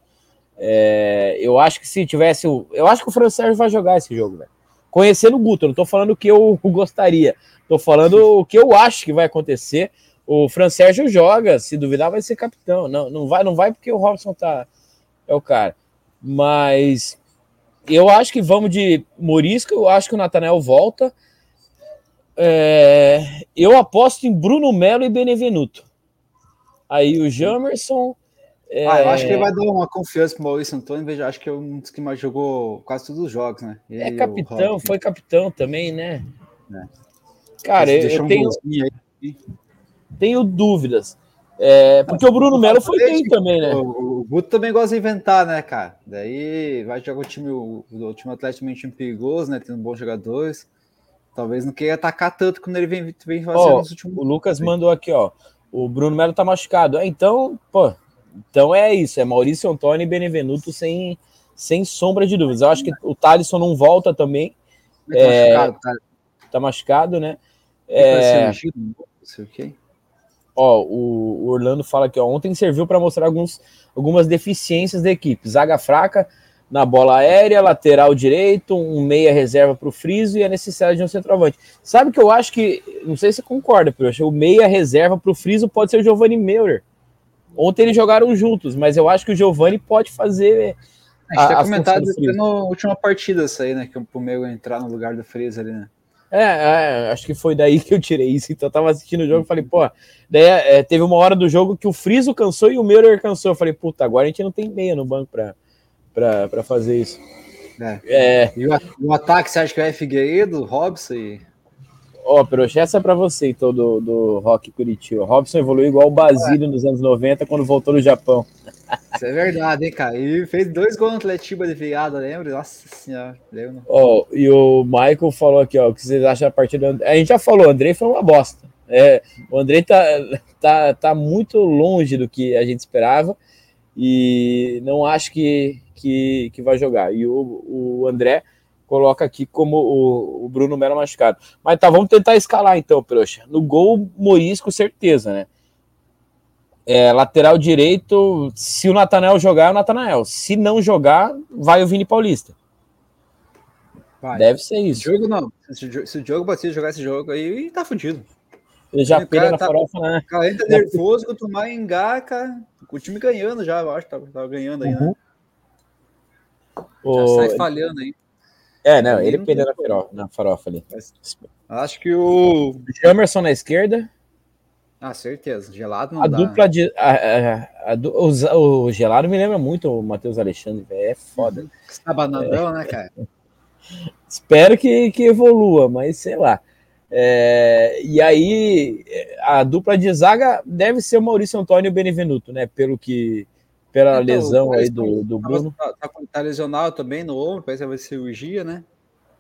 É, eu acho que se tivesse. Eu acho que o Fran Sérgio vai jogar esse jogo, velho. Conhecendo o Guto, não tô falando o que eu gostaria. Tô falando o que eu acho que vai acontecer. O Fran Sérgio joga, se duvidar, vai ser capitão. Não, não vai, não vai porque o Robson tá é o cara. Mas eu acho que vamos de Morisco, eu acho que o Natanel volta. É, eu aposto em Bruno Melo e Benevenuto. Aí o Jamerson. É... Ah, eu acho que ele vai dar uma confiança pro Maurício Antônio. Veja, acho que é um dos que mais jogou quase todos os jogos, né? Ele é capitão, foi capitão também, né? É. Cara, eu, eu tenho, tenho dúvidas. É, porque o Bruno Melo foi bem também, né? O, o Guto também gosta de inventar, né, cara? Daí vai jogar o time, o, o time Atlético é um time perigoso, né? Tendo bons jogadores. Talvez não queira atacar tanto quando ele vem, vem fazendo nos últimos. O Lucas mandou aqui, ó. O Bruno Melo tá machucado. É, então, pô, então é isso. É Maurício Antônio e Benevenuto sem, sem sombra de dúvidas. Eu acho que o Thalisson não volta também. Tá é, machucado, tá? tá machucado, né? É... Ó, o, Orlando fala que ó, ontem serviu para mostrar alguns, algumas deficiências da equipe. Zaga fraca na bola aérea, lateral direito, um meia reserva para o Friso e a necessidade de um centroavante. Sabe que eu acho que, não sei se você concorda, pero o meia reserva para o Friso pode ser o Giovanni Meurer. Ontem eles jogaram juntos, mas eu acho que o Giovanni pode fazer. A gente tem comentado na última partida isso aí, né? Que o Meu entrar no lugar do Friso ali, né? É, é, acho que foi daí que eu tirei isso. Então eu tava assistindo o jogo e falei, pô, daí é, teve uma hora do jogo que o Friso cansou e o Meurer cansou. Eu falei, puta, agora a gente não tem meia no banco pra, pra fazer isso. É. é. E o, o, ataque, você acha que é Figueiredo, Robson e. Ó, oh, essa é pra você, então, do, do Rock Curitiba. Robson evoluiu igual o Basílio é. nos anos 90, quando voltou no Japão. Isso é verdade, hein, cara? E fez dois gols no Atletiba de virada, lembra? Nossa senhora, lembro. Ó, oh, e o Michael falou aqui, ó, o que vocês acham da partida? A gente já falou, o Andrei foi uma bosta. É, o Andrei tá, tá, tá muito longe do que a gente esperava e não acho que, que, que vai jogar. E o, o André coloca aqui como o, o Bruno Melo machucado. Mas tá, vamos tentar escalar então, Proxa. No gol, Morisco, certeza, né? É, lateral direito, se o Natanael jogar, é o Natanael. Se não jogar, vai o Vini Paulista. Vai. Deve ser isso. Jogo não. Se, se o jogo Batista jogar esse jogo aí, tá fudido. Ele já pega na tá, farofa, né? O cara entra nervoso com tomar engaca. O time ganhando já, eu acho. Tava, tava ganhando aí, né? uhum. né? Já o... sai falhando aí. É, não, ele perdeu na farofa, na farofa ali. Acho que o. Jamerson na esquerda. Ah, certeza. Gelado não a dá. Dupla de, a, a, a, o, o, gelado me lembra muito o Matheus Alexandre, véio, é foda. Sabanadão, é. né, cara? Espero que, que evolua, mas sei lá. É, e aí, a dupla de zaga deve ser o Maurício Antônio e o Benevenuto, né? Pelo que. Pela então, lesão aí do, do Bruno. Tá, tá, tá, lesionado também no ombro, parece que vai ser cirurgia, né?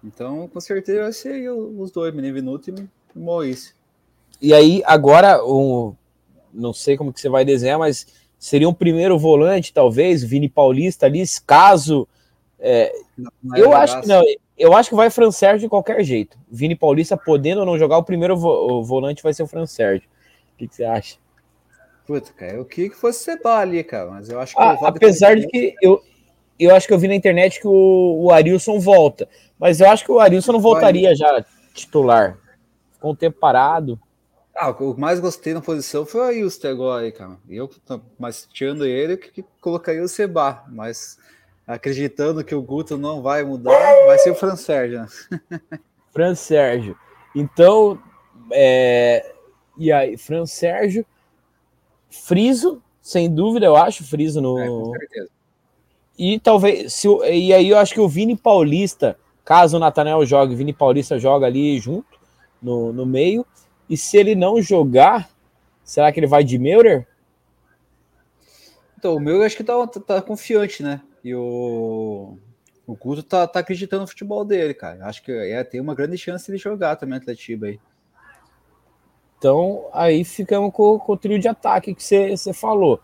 Então, com certeza vai ser os dois, Benevenuto e Maurício. E aí, agora, um, não sei como que você vai desenhar, mas seria um primeiro volante, talvez, Vini Paulista ali, caso. É, eu acho que não, eu acho que vai Fran Sérgio de qualquer jeito. Vini Paulista podendo ou não jogar, o primeiro vo, o volante vai ser o Fran Sérgio. O que, que você acha? Puta, cara, eu queria que fosse Seba ali, cara, mas eu acho que. Ah, apesar de que eu, eu acho que eu vi na internet que o, o Arilson volta, mas eu acho que o Arilson não voltaria já titular. Ficou um tempo parado. Ah, o que eu mais gostei na posição foi o Ailton agora, cara. Eu, mas tirando ele, que, colocaria o Seba, mas acreditando que o Guto não vai mudar, vai ser o Fran Sérgio. Né? Fran Sérgio. Então, é... e aí, Fran Sérgio, Friso, sem dúvida, eu acho, Friso no. É, com certeza. E talvez, se, e aí eu acho que o Vini Paulista, caso o Natanel jogue, Vini Paulista joga ali junto, no, no meio. E se ele não jogar, será que ele vai de Meurer? Então, o Meurer acho que tá, tá, confiante, né? E o, o Guto tá, tá acreditando no futebol dele, cara. Acho que é, tem uma grande chance de ele jogar também Atletiba aí. Então, aí ficamos com, com o trio de ataque que você falou.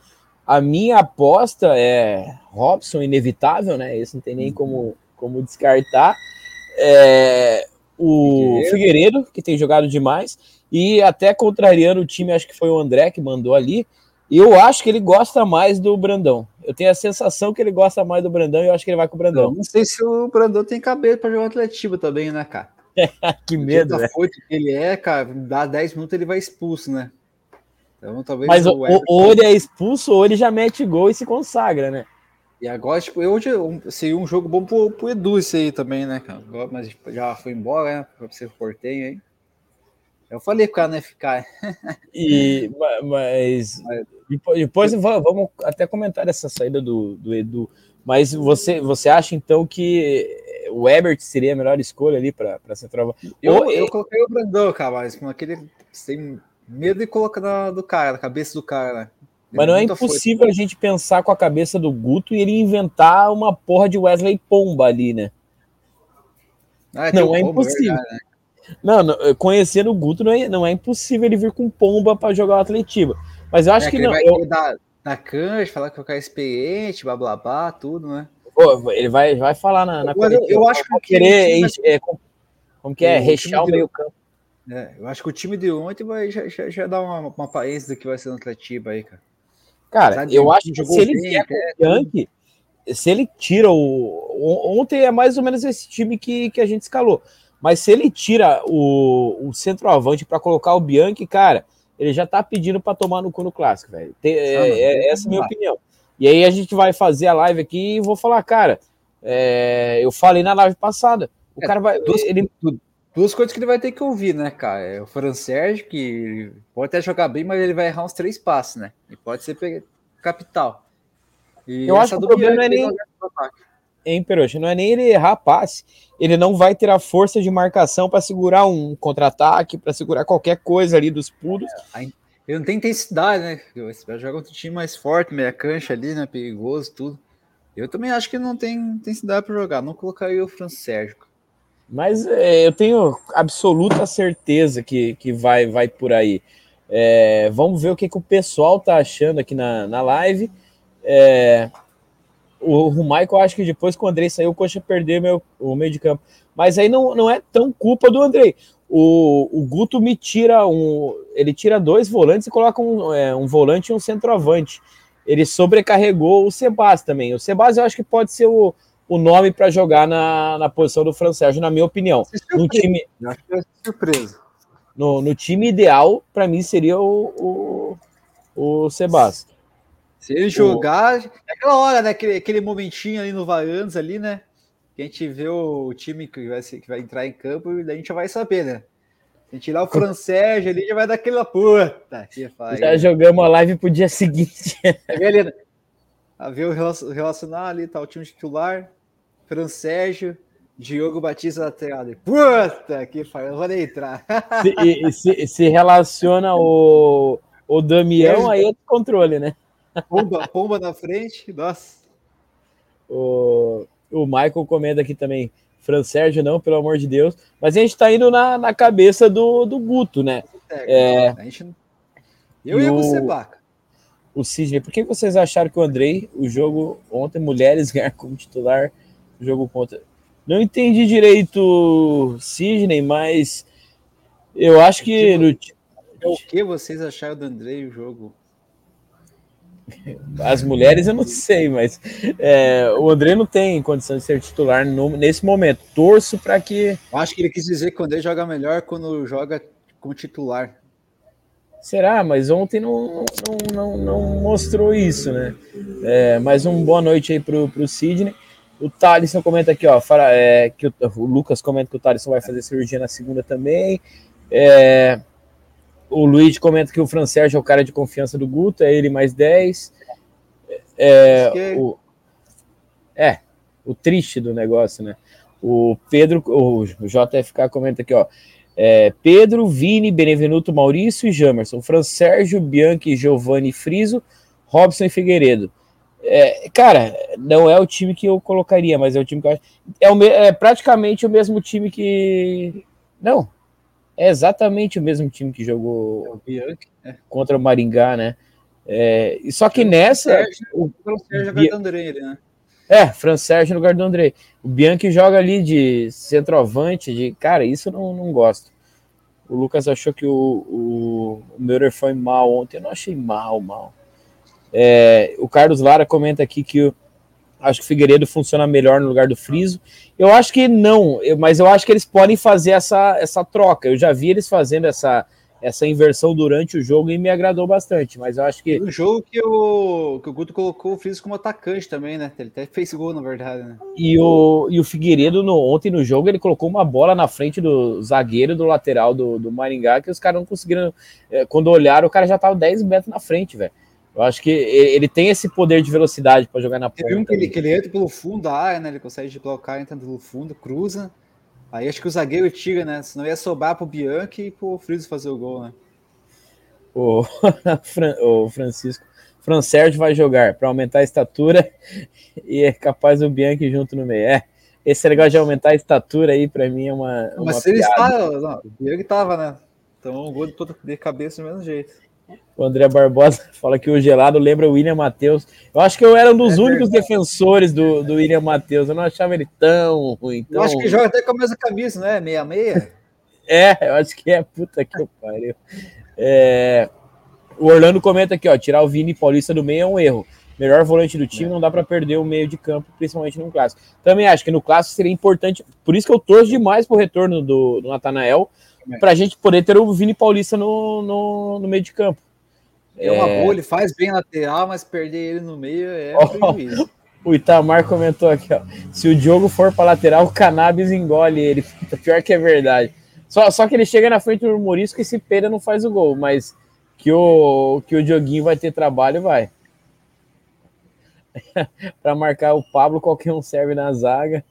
A minha aposta é Robson, inevitável, né? Esse não tem nem como, como descartar. É, o Figueiredo. Figueiredo, que tem jogado demais. E até contrariando o time, acho que foi o André que mandou ali. Eu acho que ele gosta mais do Brandão. Eu tenho a sensação que ele gosta mais do Brandão e eu acho que ele vai com o Brandão. Eu não sei se o Brandão tem cabelo para jogar Atletiba também, né, cara? que medo, né? que ele é, cara, dá 10 minutos ele vai expulso, né? Então, talvez Mas o, ou ele é expulso ou ele já mete gol e se consagra, né? E agora, tipo, hoje seria um jogo bom pro, pro Edu isso aí também, né, cara? Mas já foi embora, né? Pra ser portenho aí. Eu falei que o cara não ficar. E, mas, depois, depois vamos até comentar essa saída do, do Edu. Mas você, você acha então que o Ebert seria a melhor escolha ali para central? Eu, Ou, eu coloquei o Brandão, cara, mas com aquele sem medo de colocar na, do cara, na cabeça do cara, né? Mas não é impossível a gente pensar com a cabeça do Guto e ele inventar uma porra de Wesley Pomba ali, né? Ah, não é impossível. Verdade, né? Não, não, conhecendo o Guto, não é, não é impossível ele vir com pomba para jogar o Atletiba. Mas eu acho é, que, que, não. Vai eu... dar, dar cancha, falar que o cara é experiente, blá blá blá, tudo, né? Pô, ele vai, vai falar na, na eu, eu acho que querer. É, Como que é? Rechear o meio campo. É, eu acho que o time de ontem vai já, já, já dá uma, uma aparência do que vai ser no Atletiba aí, cara. Cara, eu acho que se ele vier Bianchi, se ele tira o. Ontem é mais ou menos esse time que, que a gente escalou. Mas se ele tira o, o centroavante para colocar o Bianchi, cara, ele já tá pedindo para tomar no cu no clássico, velho. É, é, essa é a minha opinião. E aí a gente vai fazer a live aqui e vou falar, cara, é, eu falei na live passada. O é, cara vai. Duas, ele... duas coisas que ele vai ter que ouvir, né, cara? É o Fran Sérgio, que pode até jogar bem, mas ele vai errar uns três passos, né? E pode ser capital. E eu acho que o problema não é nem. Hein, Peroxa, não é nem ele errar passe. Ele não vai ter a força de marcação para segurar um contra-ataque, para segurar qualquer coisa ali dos pulos. É, ele não tem intensidade, né? Vai jogar contra um time mais forte, meia cancha ali, né? Perigoso, tudo. Eu também acho que não tem intensidade para jogar. Não colocaria o Fran Sérgio. Mas é, eu tenho absoluta certeza que, que vai, vai por aí. É, vamos ver o que, que o pessoal tá achando aqui na, na live. É, o, o Michael acho que depois que o Andrei saiu, o Coxa perdeu meu, o meio de campo. Mas aí não, não é tão culpa do Andrei. O, o Guto me tira um. Ele tira dois volantes e coloca um, é, um volante e um centroavante. Ele sobrecarregou o Sebas também. O Sebas eu acho que pode ser o, o nome para jogar na, na posição do Fran Sérgio, na minha opinião. No time, é surpresa. No, no time ideal, para mim, seria o, o, o Sebas. Se ele jogar, é aquela hora, né? Aquele, aquele momentinho ali no Varandas ali, né? Que a gente vê o time que vai, que vai entrar em campo e daí a gente já vai saber, né? Se tirar o francês ali, já vai dar aquela puta. Que faz, já jogamos a live pro dia seguinte. Beleza. A ver o relacionar ali, tá o time titular, Francésio, Diogo Batista lateral. Puta que faz, eu vou nem entrar. Se, se, se relaciona o, o Damião, aí é controle, né? Pomba, pomba na frente, nossa. O, o Michael comenta aqui também. Fran Sérgio, não, pelo amor de Deus. Mas a gente tá indo na, na cabeça do, do Guto, né? É, a gente... Eu e, você, Baca. O Sidney, por que vocês acharam que o Andrei, o jogo ontem, mulheres ganhar como titular, jogo contra. Não entendi direito, Sidney, mas eu acho que. No... É o que vocês acharam do Andrei o jogo? As mulheres eu não sei, mas é, o André não tem condição de ser titular no, nesse momento. Torço para que. Eu acho que ele quis dizer que o André joga melhor quando joga como titular. Será? Mas ontem não, não, não, não mostrou isso, né? É, mais um boa noite aí pro, pro Sidney. O Thalisson comenta aqui, ó, fala, é, que o, o, Lucas comenta que o Thalisson vai fazer cirurgia na segunda também. É, o Luiz comenta que o Fran Sérgio é o cara de confiança do Guto, é ele mais 10. É, que... o, é, o triste do negócio, né? O Pedro, o JFK comenta aqui, ó. É, Pedro, Vini, Benevenuto, Maurício e Jamerson. Fran Sérgio, Bianchi, Giovanni Friso, Robson e Figueiredo. É, cara, não é o time que eu colocaria, mas é o time que eu acho. É, o, é praticamente o mesmo time que. Não, é exatamente o mesmo time que jogou é. contra o Maringá, né? É, só que nessa. Sérgio, o Sérgio Bia... André, né? É, Fran Sérgio no lugar do André. O Bianchi joga ali de centroavante, de. Cara, isso eu não, não gosto. O Lucas achou que o, o, o Meurer foi mal ontem. Eu não achei mal, mal. É, o Carlos Lara comenta aqui que o, Acho que o Figueiredo funciona melhor no lugar do Friso. Eu acho que não, eu, mas eu acho que eles podem fazer essa, essa troca. Eu já vi eles fazendo essa, essa inversão durante o jogo e me agradou bastante. Mas eu acho que. O jogo que o, que o Guto colocou o Friso como atacante também, né? Ele até fez gol, na verdade, né? E o, e o Figueiredo, no, ontem no jogo, ele colocou uma bola na frente do zagueiro do lateral do, do Maringá que os caras não conseguiram. É, quando olharam, o cara já tava 10 metros na frente, velho. Eu acho que ele tem esse poder de velocidade para jogar na ponta. Tem um que ele, que ele, entra pelo fundo da área, né? Ele consegue desbloquear, entra pelo fundo, cruza. Aí acho que o zagueiro tira, né? Senão ia sobrar pro Bianchi e pro Friso fazer o gol, né? O, o Francisco. Fran Sérgio vai jogar para aumentar a estatura e é capaz o Bianchi junto no meio. É, esse negócio de aumentar a estatura aí, para mim, é uma. Mas uma se ele está. Não, o Bianchi tava, né? Então o gol de toda de cabeça do mesmo jeito. O André Barbosa fala que o gelado lembra o William Matheus. Eu acho que eu era um dos é únicos verdade. defensores do, do William Matheus. Eu não achava ele tão ruim. Tão eu acho que joga até com a mesma camisa, não é? Meia-meia? É, eu acho que é. Puta que pariu. É, o Orlando comenta aqui, ó, tirar o Vini Paulista do meio é um erro. Melhor volante do time, não dá para perder o meio de campo, principalmente no clássico. Também acho que no clássico seria importante, por isso que eu torço demais pro retorno do, do Natanael, para a gente poder ter o Vini Paulista no, no, no meio de campo. É uma boa, ele faz bem lateral, mas perder ele no meio é oh, prejuízo. O Itamar comentou aqui, ó. Se o Diogo for para lateral, o cannabis engole ele. Pior que é verdade. Só, só que ele chega na frente do Maurício que esse Pedro não faz o gol, mas que o, que o Dioguinho vai ter trabalho, vai. para marcar o Pablo, qualquer um serve na zaga.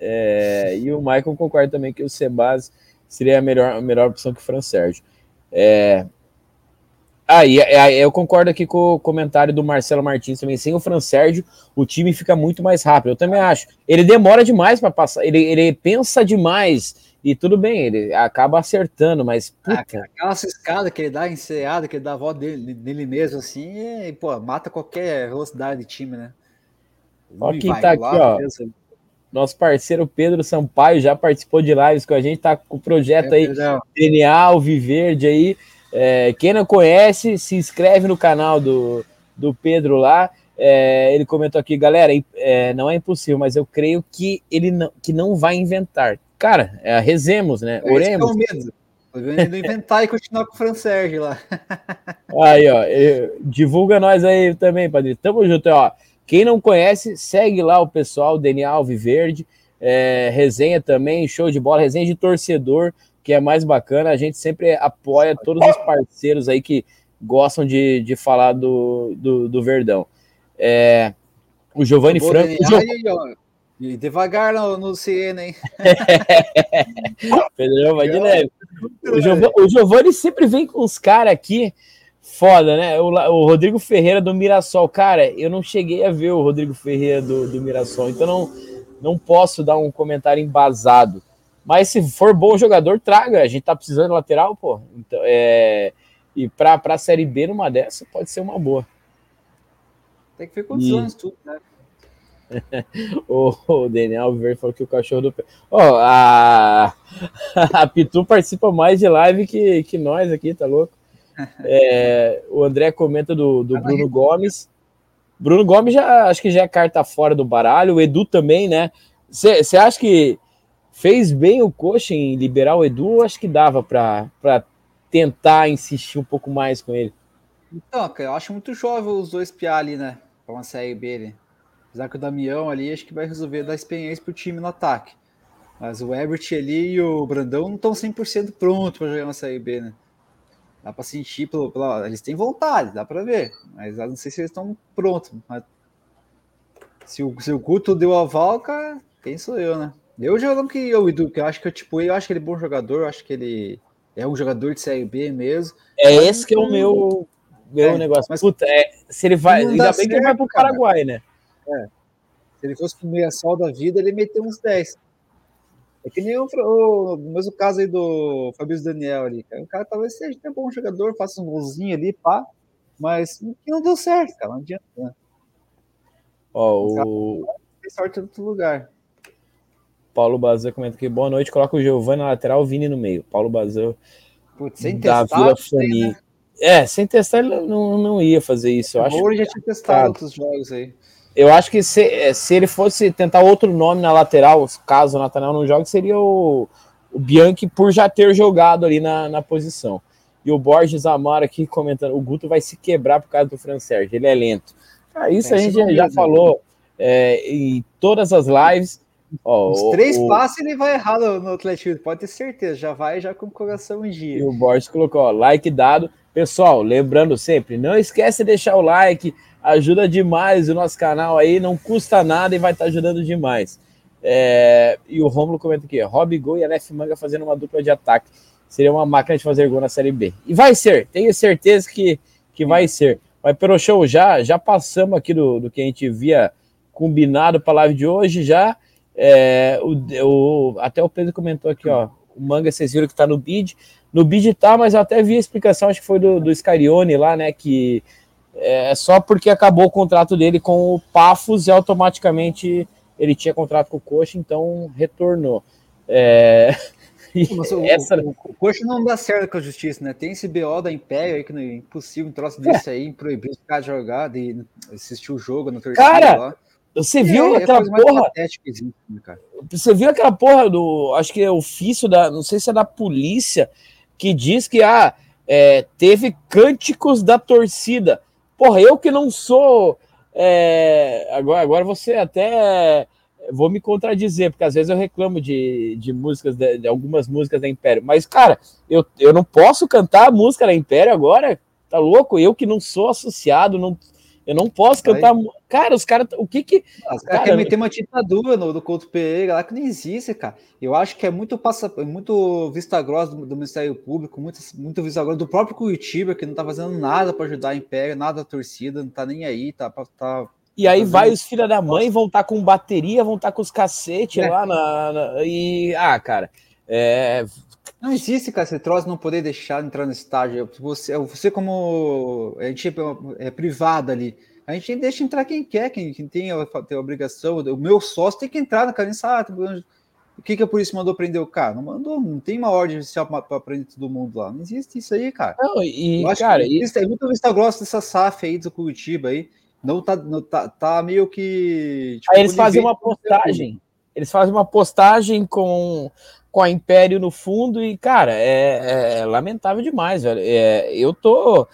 É, e o Michael concorda também que o Sebas seria a melhor, a melhor opção que o Fran Sérgio. É, ah, e, e, eu concordo aqui com o comentário do Marcelo Martins também. Sem o Fran Sérgio, o time fica muito mais rápido. Eu também acho. Ele demora demais para passar, ele, ele pensa demais e tudo bem, ele acaba acertando, mas. Ah, puta. Aquela escada que ele dá enseada, que ele dá a volta dele, dele mesmo, assim, e, pô, mata qualquer velocidade de time, né? Ó, quem tá aqui, ó. Nosso parceiro Pedro Sampaio já participou de lives com a gente, tá com o projeto é, aí, perdão. DNA Alviverde aí. É, quem não conhece, se inscreve no canal do, do Pedro lá. É, ele comentou aqui, galera, é, não é impossível, mas eu creio que ele não, que não vai inventar. Cara, é, rezemos, né? É Oremos. É medo. Inventar e continuar com o Fran Sérgio lá. Aí, ó, divulga nós aí também, Padre. Tamo junto, ó. Quem não conhece, segue lá o pessoal, Daniel Alviverde, é, resenha também, show de bola, resenha de torcedor, que é mais bacana. A gente sempre apoia todos os parceiros aí que gostam de, de falar do, do, do Verdão. É, o Giovanni Franco. E devagar no, no Siena, hein? Pedrão vai de leve. O Giovanni sempre vem com os caras aqui foda, né? O, o, Rodrigo Ferreira do Mirassol. Cara, eu não cheguei a ver o Rodrigo Ferreira do, do Mirassol, então não, não posso dar um comentário embasado. Mas se for bom jogador, traga. A gente tá precisando de lateral, pô. Então, é... E pra, pra Série B numa dessa, pode ser uma boa. Tem que ver quantos e... anos tudo, né? o, o Daniel Verde falou que o cachorro do. Ó, oh, a, a Pitu participa mais de live que, que nós aqui, tá louco? É, o André comenta do, do Bruno Gomes. Bruno Gomes já acho que já é carta fora do baralho. O Edu também, né? Você acha que fez bem o Coxa em liberar o Edu? Acho que dava para tentar insistir um pouco mais com ele. Então, cara, eu acho muito jovem os dois piar ali, né? Pra uma série B. Né? Apesar que o Damião ali acho que vai resolver dar experiência pro time no ataque. Mas o Ebert ali e o Brandão não estão 100% prontos para jogar uma série B, né? Dá para sentir, pelo, pela, eles têm vontade, dá para ver. Mas eu não sei se eles estão prontos. Se o, se o Guto deu a val, cara, quem sou eu, né? Eu já lembro que eu, Edu, que eu acho que eu, tipo, eu acho que ele é bom jogador, eu acho que ele é um jogador de Série B mesmo. É esse que é o meu, meu é, negócio. Mas, Puta, é, se ele vai. Ainda bem certo, que ele vai pro Paraguai, né? É. Se ele fosse pro meia sol da vida, ele meteu uns 10. É que nem o, o, mesmo caso aí do Fabrício Daniel ali. Cara. O cara talvez seja até bom jogador, faça um golzinho ali, pá. Mas não deu certo, cara. Não adianta, né? Ó, o... Tem sorte em outro lugar. Paulo Bazan comenta aqui, boa noite, coloca o Giovanni na lateral, o Vini no meio. Paulo Bazan Putz, sem da testar, Vila Fani. Né? É, sem testar ele não, não ia fazer isso. Eu o acho já tinha testado outros jogos aí. Eu acho que se, é, se ele fosse tentar outro nome na lateral, caso o Nathaniel não jogue, seria o, o Bianchi por já ter jogado ali na, na posição. E o Borges Amaro aqui comentando: o Guto vai se quebrar por causa do Fran Sérgio, ele é lento. Ah, isso é, a gente já, já falou é, em todas as lives. Ó, Os três o, passos ele vai errar no, no Atlético, pode ter certeza, já vai já com o coração em dia. E o Borges colocou: ó, like dado. Pessoal, lembrando sempre, não esquece de deixar o like, ajuda demais o nosso canal aí, não custa nada e vai estar tá ajudando demais. É, e o Romulo comenta aqui: Rob Gol e Aleph Manga fazendo uma dupla de ataque. Seria uma máquina de fazer gol na Série B. E vai ser, tenho certeza que, que vai ser. Mas pelo show, já, já passamos aqui do, do que a gente via combinado para a live de hoje. Já é, o, o, até o Pedro comentou aqui: ó, o manga vocês viram que tá no bid. No bid tá, mas eu até vi a explicação, acho que foi do, do Scarione lá, né? Que é só porque acabou o contrato dele com o Pafos e automaticamente ele tinha contrato com o Coxa, então retornou. É... Mas o, essa... o, o, Coxa não dá certo com a justiça, né? Tem esse BO da Império aí que não é impossível um troço desse é. aí, proibir os caras de jogar, de assistir o jogo no terceiro Cara, lá. você viu é, aquela porra? Existe, né? Você viu aquela porra do. Acho que é ofício da. Não sei se é da polícia, que diz que ah, é, teve cânticos da torcida. Porra, eu que não sou. É, agora, agora você até vou me contradizer, porque às vezes eu reclamo de, de músicas, de, de, algumas músicas da Império. Mas, cara, eu, eu não posso cantar a música da Império agora? Tá louco? Eu que não sou associado, não, eu não posso cantar. Cara, os caras. O que que. Os caras querem meter uma ditadura no, do Couto Pereira lá que não existe, cara. Eu acho que é muito, passa, muito vista grossa do, do Ministério Público, muito, muito vista grossa do próprio Curitiba, que não tá fazendo nada para ajudar a Império, nada a torcida, não tá nem aí, tá, tá e aí vai os filhos da mãe, vão estar tá com bateria, vão estar tá com os cacete é. lá na, na, E. Ah, cara. É... Não existe, cara, esse troço não poder deixar entrar no estádio. Você, você como. A gente é, é privado ali. A gente deixa entrar quem quer, quem, quem tem, a, tem a obrigação. O meu sócio tem que entrar na cara. Tá o que, que a polícia mandou prender o cara? Não mandou, não tem uma ordem oficial para prender todo mundo lá. Não existe isso aí, cara. Não, e, cara, que, e... é muito vista grossa dessa SAF aí do Curitiba aí não tá, não tá, tá meio que. Tipo, Aí eles fazem uma postagem. Eles fazem uma postagem com, com a Império no fundo e, cara, é, é lamentável demais, velho. É, eu tô.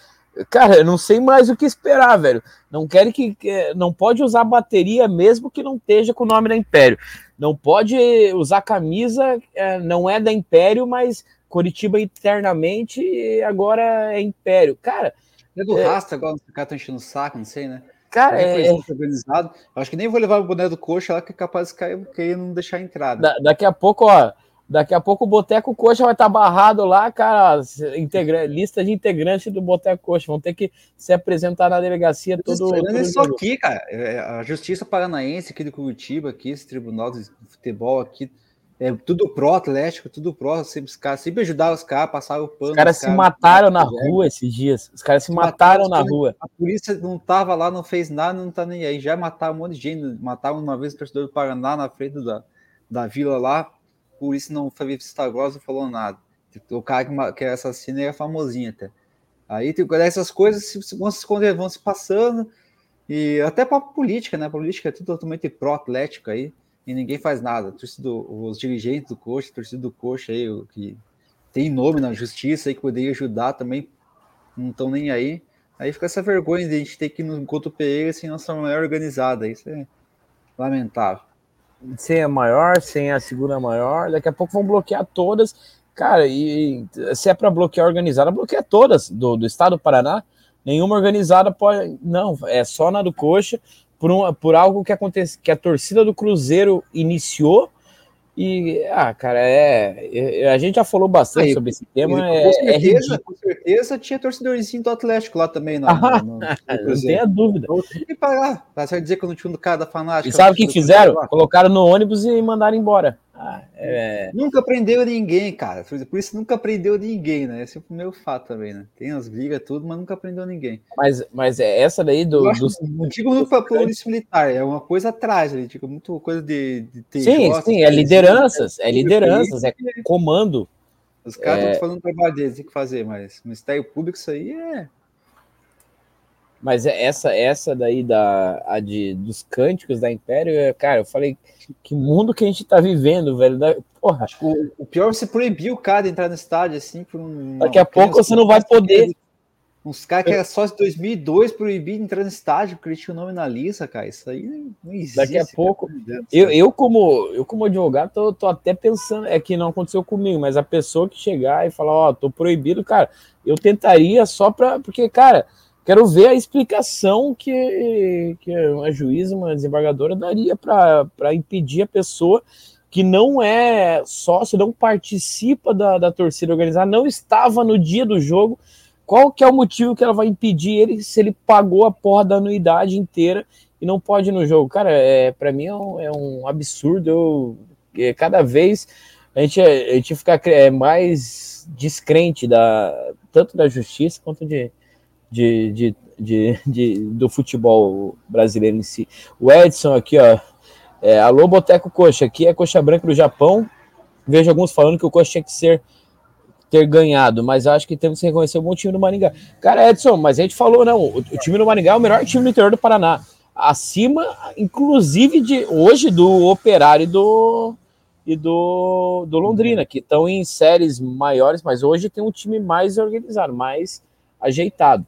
Cara, eu não sei mais o que esperar, velho. Não quero que, que. Não pode usar bateria mesmo que não esteja com o nome da Império. Não pode usar camisa, é, não é da Império, mas Curitiba internamente agora é Império. Cara. É do é... Rasta agora, os caras estão enchendo o saco, não sei, né? Cara, é, é... organizado. Acho que nem vou levar o boné do coxa lá, que é capaz de cair, porque não deixar entrada. Da, daqui a pouco, ó. Daqui a pouco o Boteco Coxa vai estar tá barrado lá, cara. Integra... Lista de integrantes do Boteco Coxa. Vão ter que se apresentar na delegacia todo. É isso aqui, cara. É, a Justiça Paranaense aqui do Curitiba, aqui, esse tribunal de futebol aqui, é tudo pró Atlético, tudo pró, sempre, os caras sempre ajudaram os caras, passaram o pano. Os caras se cara, mataram na rua esses dias. Os caras se, se mataram, mataram na rua. A polícia não tava lá, não fez nada, não tá nem aí. Já mataram um monte de gente. Mataram uma vez o torcedor do Paraná na frente da, da vila lá. Por isso não foi vista grossa, não falou nada. O cara que, que é assassino é famosinho até. Aí tem essas coisas vão se, vão se passando. E até para política, né? A política é tudo totalmente pró-atlético aí e ninguém faz nada. os dirigentes do Coxa, torcida do Coxa aí, que tem nome na justiça aí que poderia ajudar também, não estão nem aí. Aí fica essa vergonha de a gente ter que ir no Couto Pereira sem nossa maior organizada. Isso é lamentável. Sem a maior, sem a segunda maior, daqui a pouco vão bloquear todas. Cara, e se é para bloquear organizada, bloqueia todas do, do estado do Paraná. Nenhuma organizada pode. Não, é só na do Coxa por, um, por algo que acontece, que a torcida do Cruzeiro iniciou. E, ah, cara, é, é a gente já falou bastante Aí, sobre esse tema. Com, é, certeza, é com certeza tinha torcedorzinho do Atlético lá também. No, ah, no, no não tenha dúvida. Tem que pagar. Pra dizer que eu não tinha um cara da fanática. E sabe o que fizeram? Colocaram no ônibus e mandaram embora. Ah, é... Nunca prendeu ninguém, cara. Por isso nunca prendeu ninguém, né? Esse é o meu fato também, né? Tem as brigas, tudo, mas nunca prendeu ninguém. Mas, mas é essa daí do. do... Não digo muito pra polícia militar, é uma coisa atrás ali, tipo, muito coisa de. de sim, sim, é lideranças, é lideranças, é comando. Os caras estão é... fazendo o trabalho deles, tem que fazer, mas no Ministério Público isso aí é. Mas é essa essa daí da a de, dos cânticos da Império, é, cara, eu falei que mundo que a gente tá vivendo, velho. Da, porra. O, o pior é você proibir o cara de entrar no estádio assim por um. Daqui a pouco você não vai poder. Uns caras que era só de 2002 proibir de entrar no estádio porque ele tinha o nome na lista, cara. Isso aí não existe. Daqui a pouco. Eu, eu, como, eu, como advogado, tô, tô até pensando. É que não aconteceu comigo, mas a pessoa que chegar e falar, ó, oh, tô proibido, cara, eu tentaria só pra. Porque, cara Quero ver a explicação que, que uma juíza, uma desembargadora daria para impedir a pessoa que não é sócio, não participa da, da torcida organizada, não estava no dia do jogo. Qual que é o motivo que ela vai impedir ele se ele pagou a porra da anuidade inteira e não pode ir no jogo? Cara, é, para mim é um, é um absurdo. Eu, é, cada vez a gente, a gente fica é, mais descrente da, tanto da justiça quanto de, de, de, de, de do futebol brasileiro em si. O Edson aqui, ó. É, alô, Boteco Coxa, aqui é Coxa Branca do Japão. Vejo alguns falando que o Coxa tinha que ser ter ganhado, mas acho que temos que reconhecer o bom time do Maringá. Cara, Edson, mas a gente falou, não, o, o time do Maringá é o melhor time do interior do Paraná. Acima, inclusive, de hoje do Operário e do, e do, do Londrina, que estão em séries maiores, mas hoje tem um time mais organizado, mais ajeitado.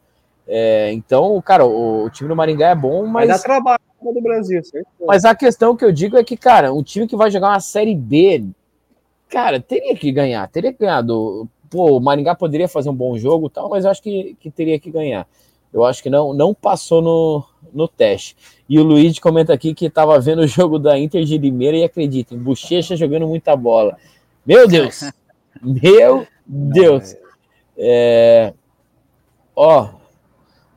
É, então, cara, o, o, time do Maringá é bom, mas. Vai dar trabalho do Brasil, certo? Mas a questão que eu digo é que, cara, um time que vai jogar uma série B cara, teria que ganhar, teria que ganhar. Do, pô, o Maringá poderia fazer um bom jogo tal, mas eu acho que, que teria que ganhar. Eu acho que não, não passou no, no teste. E o Luiz comenta aqui que estava vendo o jogo da Inter de Limeira e acreditem, Bochecha jogando muita bola. Meu Deus! Meu Deus! É... Ó,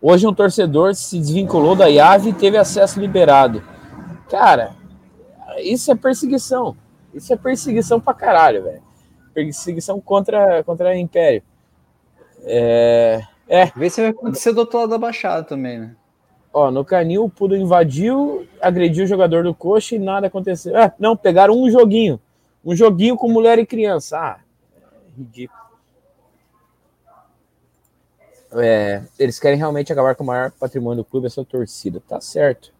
hoje um torcedor se desvinculou da Iave e teve acesso liberado. Cara, isso é perseguição. Isso é perseguição pra caralho, velho. Perseguição contra, contra o Império. É. É. Vê se vai acontecer do outro lado da Baixada também, né? Ó, no Canil, o Pudo invadiu, agrediu o jogador do Coxa e nada aconteceu. Ah, não, pegaram um joguinho. Um joguinho com mulher e criança. Ah, ridículo. É, eles querem realmente acabar com o maior patrimônio do clube, essa torcida. Tá certo.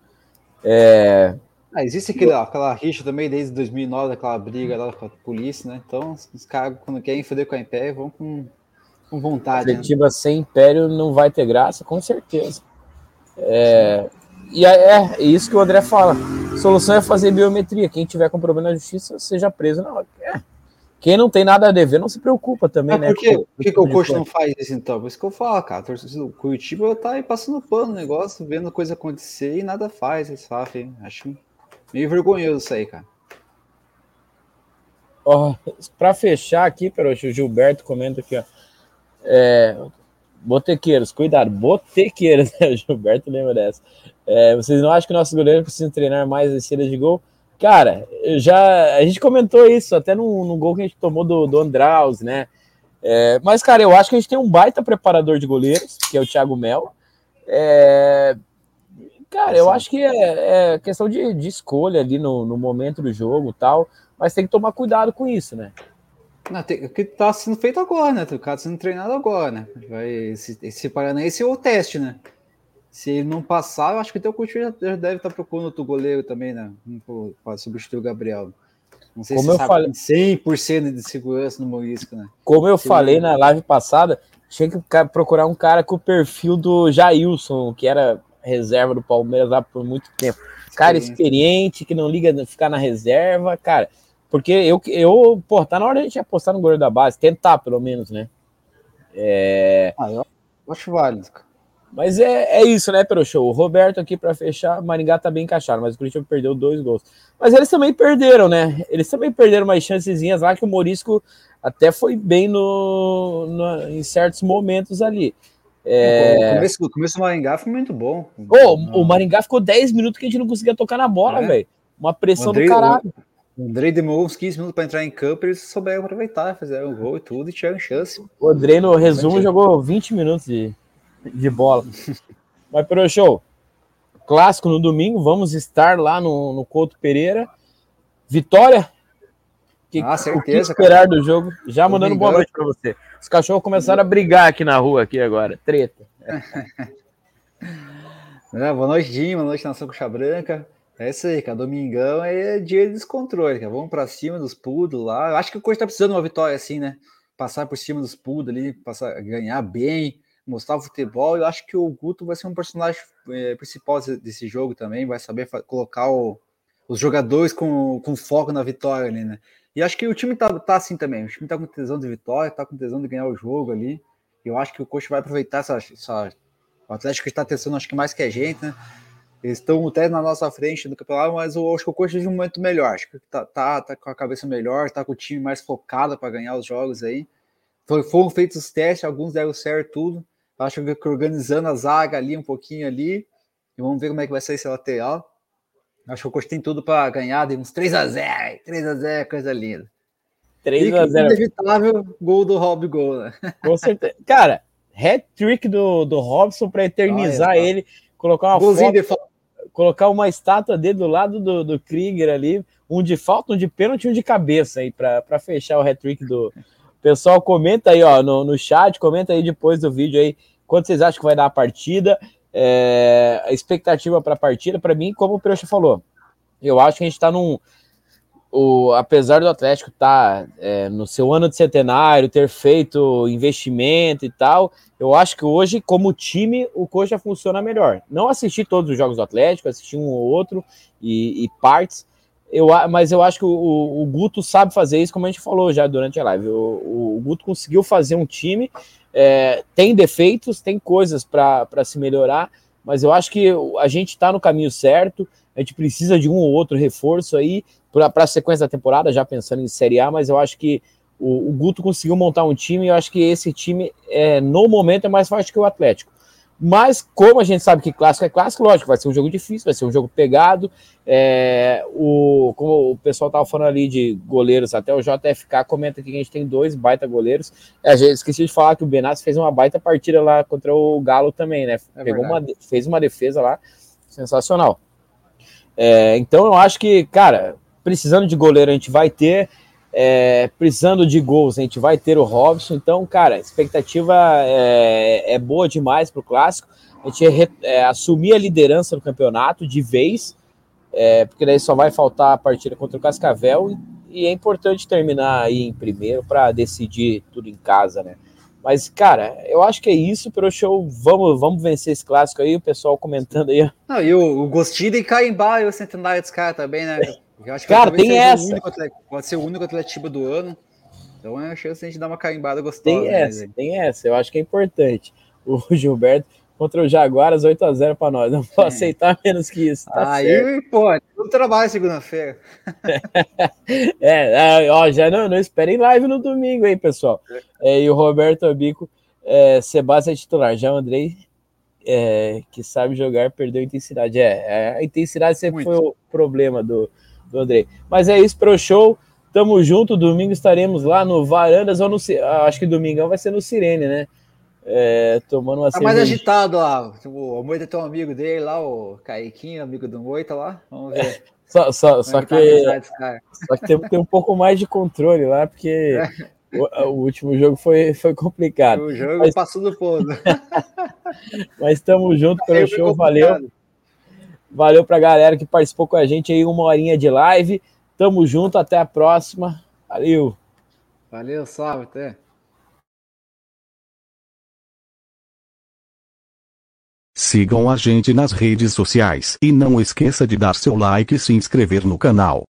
É, ah, existe aquele, aquela rixa também desde 2009, aquela briga lá com a polícia, né? Então, os caras, quando querem foder com a Império, vão com, com vontade. Efetiva né? sem Império não vai ter graça, com certeza. É, e é, é, isso que o André fala. A solução é fazer biometria. Quem tiver com problema na justiça, seja preso na hora. É. Quem não tem nada a dever não se preocupa também, né? Por, que, por que, que o coach não faz isso então? Por isso que eu falo, cara. O Curitiba tá aí passando pano no negócio, vendo coisa acontecer e nada faz, sabe? Acho Meio vergonhoso isso aí, cara. Ó, para fechar aqui, Peroxo, o Gilberto comenta aqui, ó. É, botequeiros, cuidado, botequeiros, né? O Gilberto lembra dessa. É, vocês não acham que nossos goleiros precisam treinar mais as saídas de gol? Cara, já a gente comentou isso até no, no gol que a gente tomou do, do Andraus, né? É, mas, cara, eu acho que a gente tem um baita preparador de goleiros, que é o Thiago Mel. É, Cara, eu acho que é, é questão de, de, escolha ali no, no momento do jogo tal, mas tem que tomar cuidado com isso, né? Não, tem, o que tá sendo feito agora, né? O cara tá sendo treinado agora, né? Vai, esse, esse Paranaense é o teste, né? Se ele não passar, eu acho que o teu coach já, deve estar tá procurando outro goleiro também, né? Para substituir o Gabriel. Não sei Como se eu falei, 100% de segurança no Morisco, né? Como eu Se falei eu... na live passada, tinha que procurar um cara com o perfil do Jailson, que era reserva do Palmeiras lá por muito tempo. Cara experiente, que não liga ficar na reserva, cara. Porque eu, eu, pô, tá na hora de a gente apostar no goleiro da base, tentar pelo menos, né? É... Ah, eu acho válido. Mas é, é isso, né, show. O Roberto aqui para fechar, Maringá tá bem encaixado, mas o Curitiba perdeu dois gols. Mas eles também perderam, né? Eles também perderam umas chancezinhas lá que o Morisco até foi bem no, no em certos momentos ali. É... O, começo, o começo do Maringá foi muito bom. Oh, o Maringá ficou 10 minutos que a gente não conseguia tocar na bola, é. velho. Uma pressão Andrei, do caralho. O Andrei demorou uns 15 minutos para entrar em campo e eles souberam aproveitar, fizeram o gol e tudo e tiveram chance. O Andrei, no resumo, jogou 20 minutos de, de bola. Mas, pelo show, clássico no domingo, vamos estar lá no, no Couto Pereira. Vitória? Que, ah, certeza. O que esperar cara. do jogo? Já mandando boa noite para você. Os cachorros começaram a brigar aqui na rua, aqui agora. Treta. é, boa noite, Jim. Boa noite, Nação Coxa Branca. É isso aí, cara. Domingão é dia de descontrole, cara. Vamos para cima dos pudos lá. Eu acho que o Coxa tá precisando de uma vitória assim, né? Passar por cima dos pudos ali, passar, ganhar bem, mostrar o futebol. Eu acho que o Guto vai ser um personagem é, principal desse jogo também. Vai saber colocar o, os jogadores com, com foco na vitória ali, né? E acho que o time tá, tá assim também. O time tá com tesão de vitória, tá com tesão de ganhar o jogo ali. Eu acho que o coach vai aproveitar essa. essa o Atlético está testando, acho que mais que a gente, né? Eles estão até na nossa frente do campeonato, mas eu acho que o coach vive um momento melhor. Acho que tá, tá, tá com a cabeça melhor, tá com o time mais focado para ganhar os jogos aí. Foi, foram feitos os testes, alguns deram certo tudo. Acho que organizando a zaga ali um pouquinho ali. E vamos ver como é que vai ser esse lateral. Acho que o Coxa tem tudo para ganhar de uns 3 a 0 3 a 0 coisa linda. 3x0. Inevitável gol do Rob Gol, né? Com certeza. Cara, hat-trick do, do Robson para eternizar ah, é, ele, colocar uma Golzinho foto, colocar uma estátua dele do lado do, do Krieger ali, um de falta, um de pênalti, um de cabeça aí para fechar o hat-trick do pessoal. Comenta aí, ó, no, no chat, comenta aí depois do vídeo aí quanto vocês acham que vai dar a partida, é, a expectativa para a partida. Para mim, como o Preuxa falou, eu acho que a gente está num o, apesar do Atlético estar tá, é, no seu ano de centenário, ter feito investimento e tal, eu acho que hoje, como time, o Coxa funciona melhor. Não assisti todos os jogos do Atlético, assisti um ou outro e, e partes, eu, mas eu acho que o, o, Guto sabe fazer isso, como a gente falou já durante a live. O, o Guto conseguiu fazer um time, é, tem defeitos, tem coisas para se melhorar, mas eu acho que a gente está no caminho certo. A gente precisa de um ou outro reforço aí para a sequência da temporada, já pensando em Série A, mas eu acho que o, Guto conseguiu montar um time e eu acho que esse time, é, no momento, é mais forte que o Atlético. Mas, como a gente sabe que clássico é clássico, lógico, vai ser um jogo difícil, vai ser um jogo pegado. É, o, como o pessoal estava falando ali de goleiros, até o JFK comenta que a gente tem dois baita goleiros. É, esqueci de falar que o Benassi fez uma baita partida lá contra o Galo também, né? É Pegou uma, fez uma defesa lá sensacional. É, então eu acho que, cara, precisando de goleiro a gente vai ter, é, precisando de gols a gente vai ter o Robson. Então, cara, a expectativa é, é boa demais para o clássico. A gente é, assumir a liderança no campeonato de vez, é, porque daí só vai faltar a partida contra o Cascavel e, e é importante terminar aí em primeiro para decidir tudo em casa, né? Mas, cara, eu acho que é isso pro show. Vamos, vamos vencer esse clássico aí, o pessoal comentando aí. Não, e o, o gostinho de Caimbá e o centenário dos caras também, né? Eu acho que Cara, tem essa. Atleta, pode ser o único Atletiba do ano. Então é a chance de a gente dar uma carimbada gostosa. Tem né, essa, né, tem essa. Eu acho que é importante. O Gilberto contra o Jaguaras 8x0 para nós. Não vou é. aceitar menos que isso. Tá Aí, certo. pô, eu trabalho segunda-feira. é, ó, já não, não esperem live no domingo, hein, pessoal. É, e o Roberto Abico, é, Sebastião é titular. Já o Andrei, é, que sabe jogar, perdeu a intensidade. É, é a intensidade sempre Muito. foi o problema do, do André. Mas é isso para o show. Tamo junto. Domingo estaremos lá no Varandas ou no. Ah, acho que domingão vai ser no Sirene, né? É, tomando uma Tá mais agitado lá. O Moita tem um amigo dele lá, o Caiquinho, amigo do Moita lá. Vamos ver. só, só, só que, só que tem, tem um pouco mais de controle lá, porque o, o, último jogo foi, foi complicado. O jogo mas... passou do ponto. mas estamos junto pelo show, valeu. Valeu pra galera que participou com a gente aí, uma horinha de live. Tamo junto, até a próxima. Valeu. Valeu, salve, até. Sigam a gente nas redes sociais e não esqueça de dar seu like e se inscrever no canal.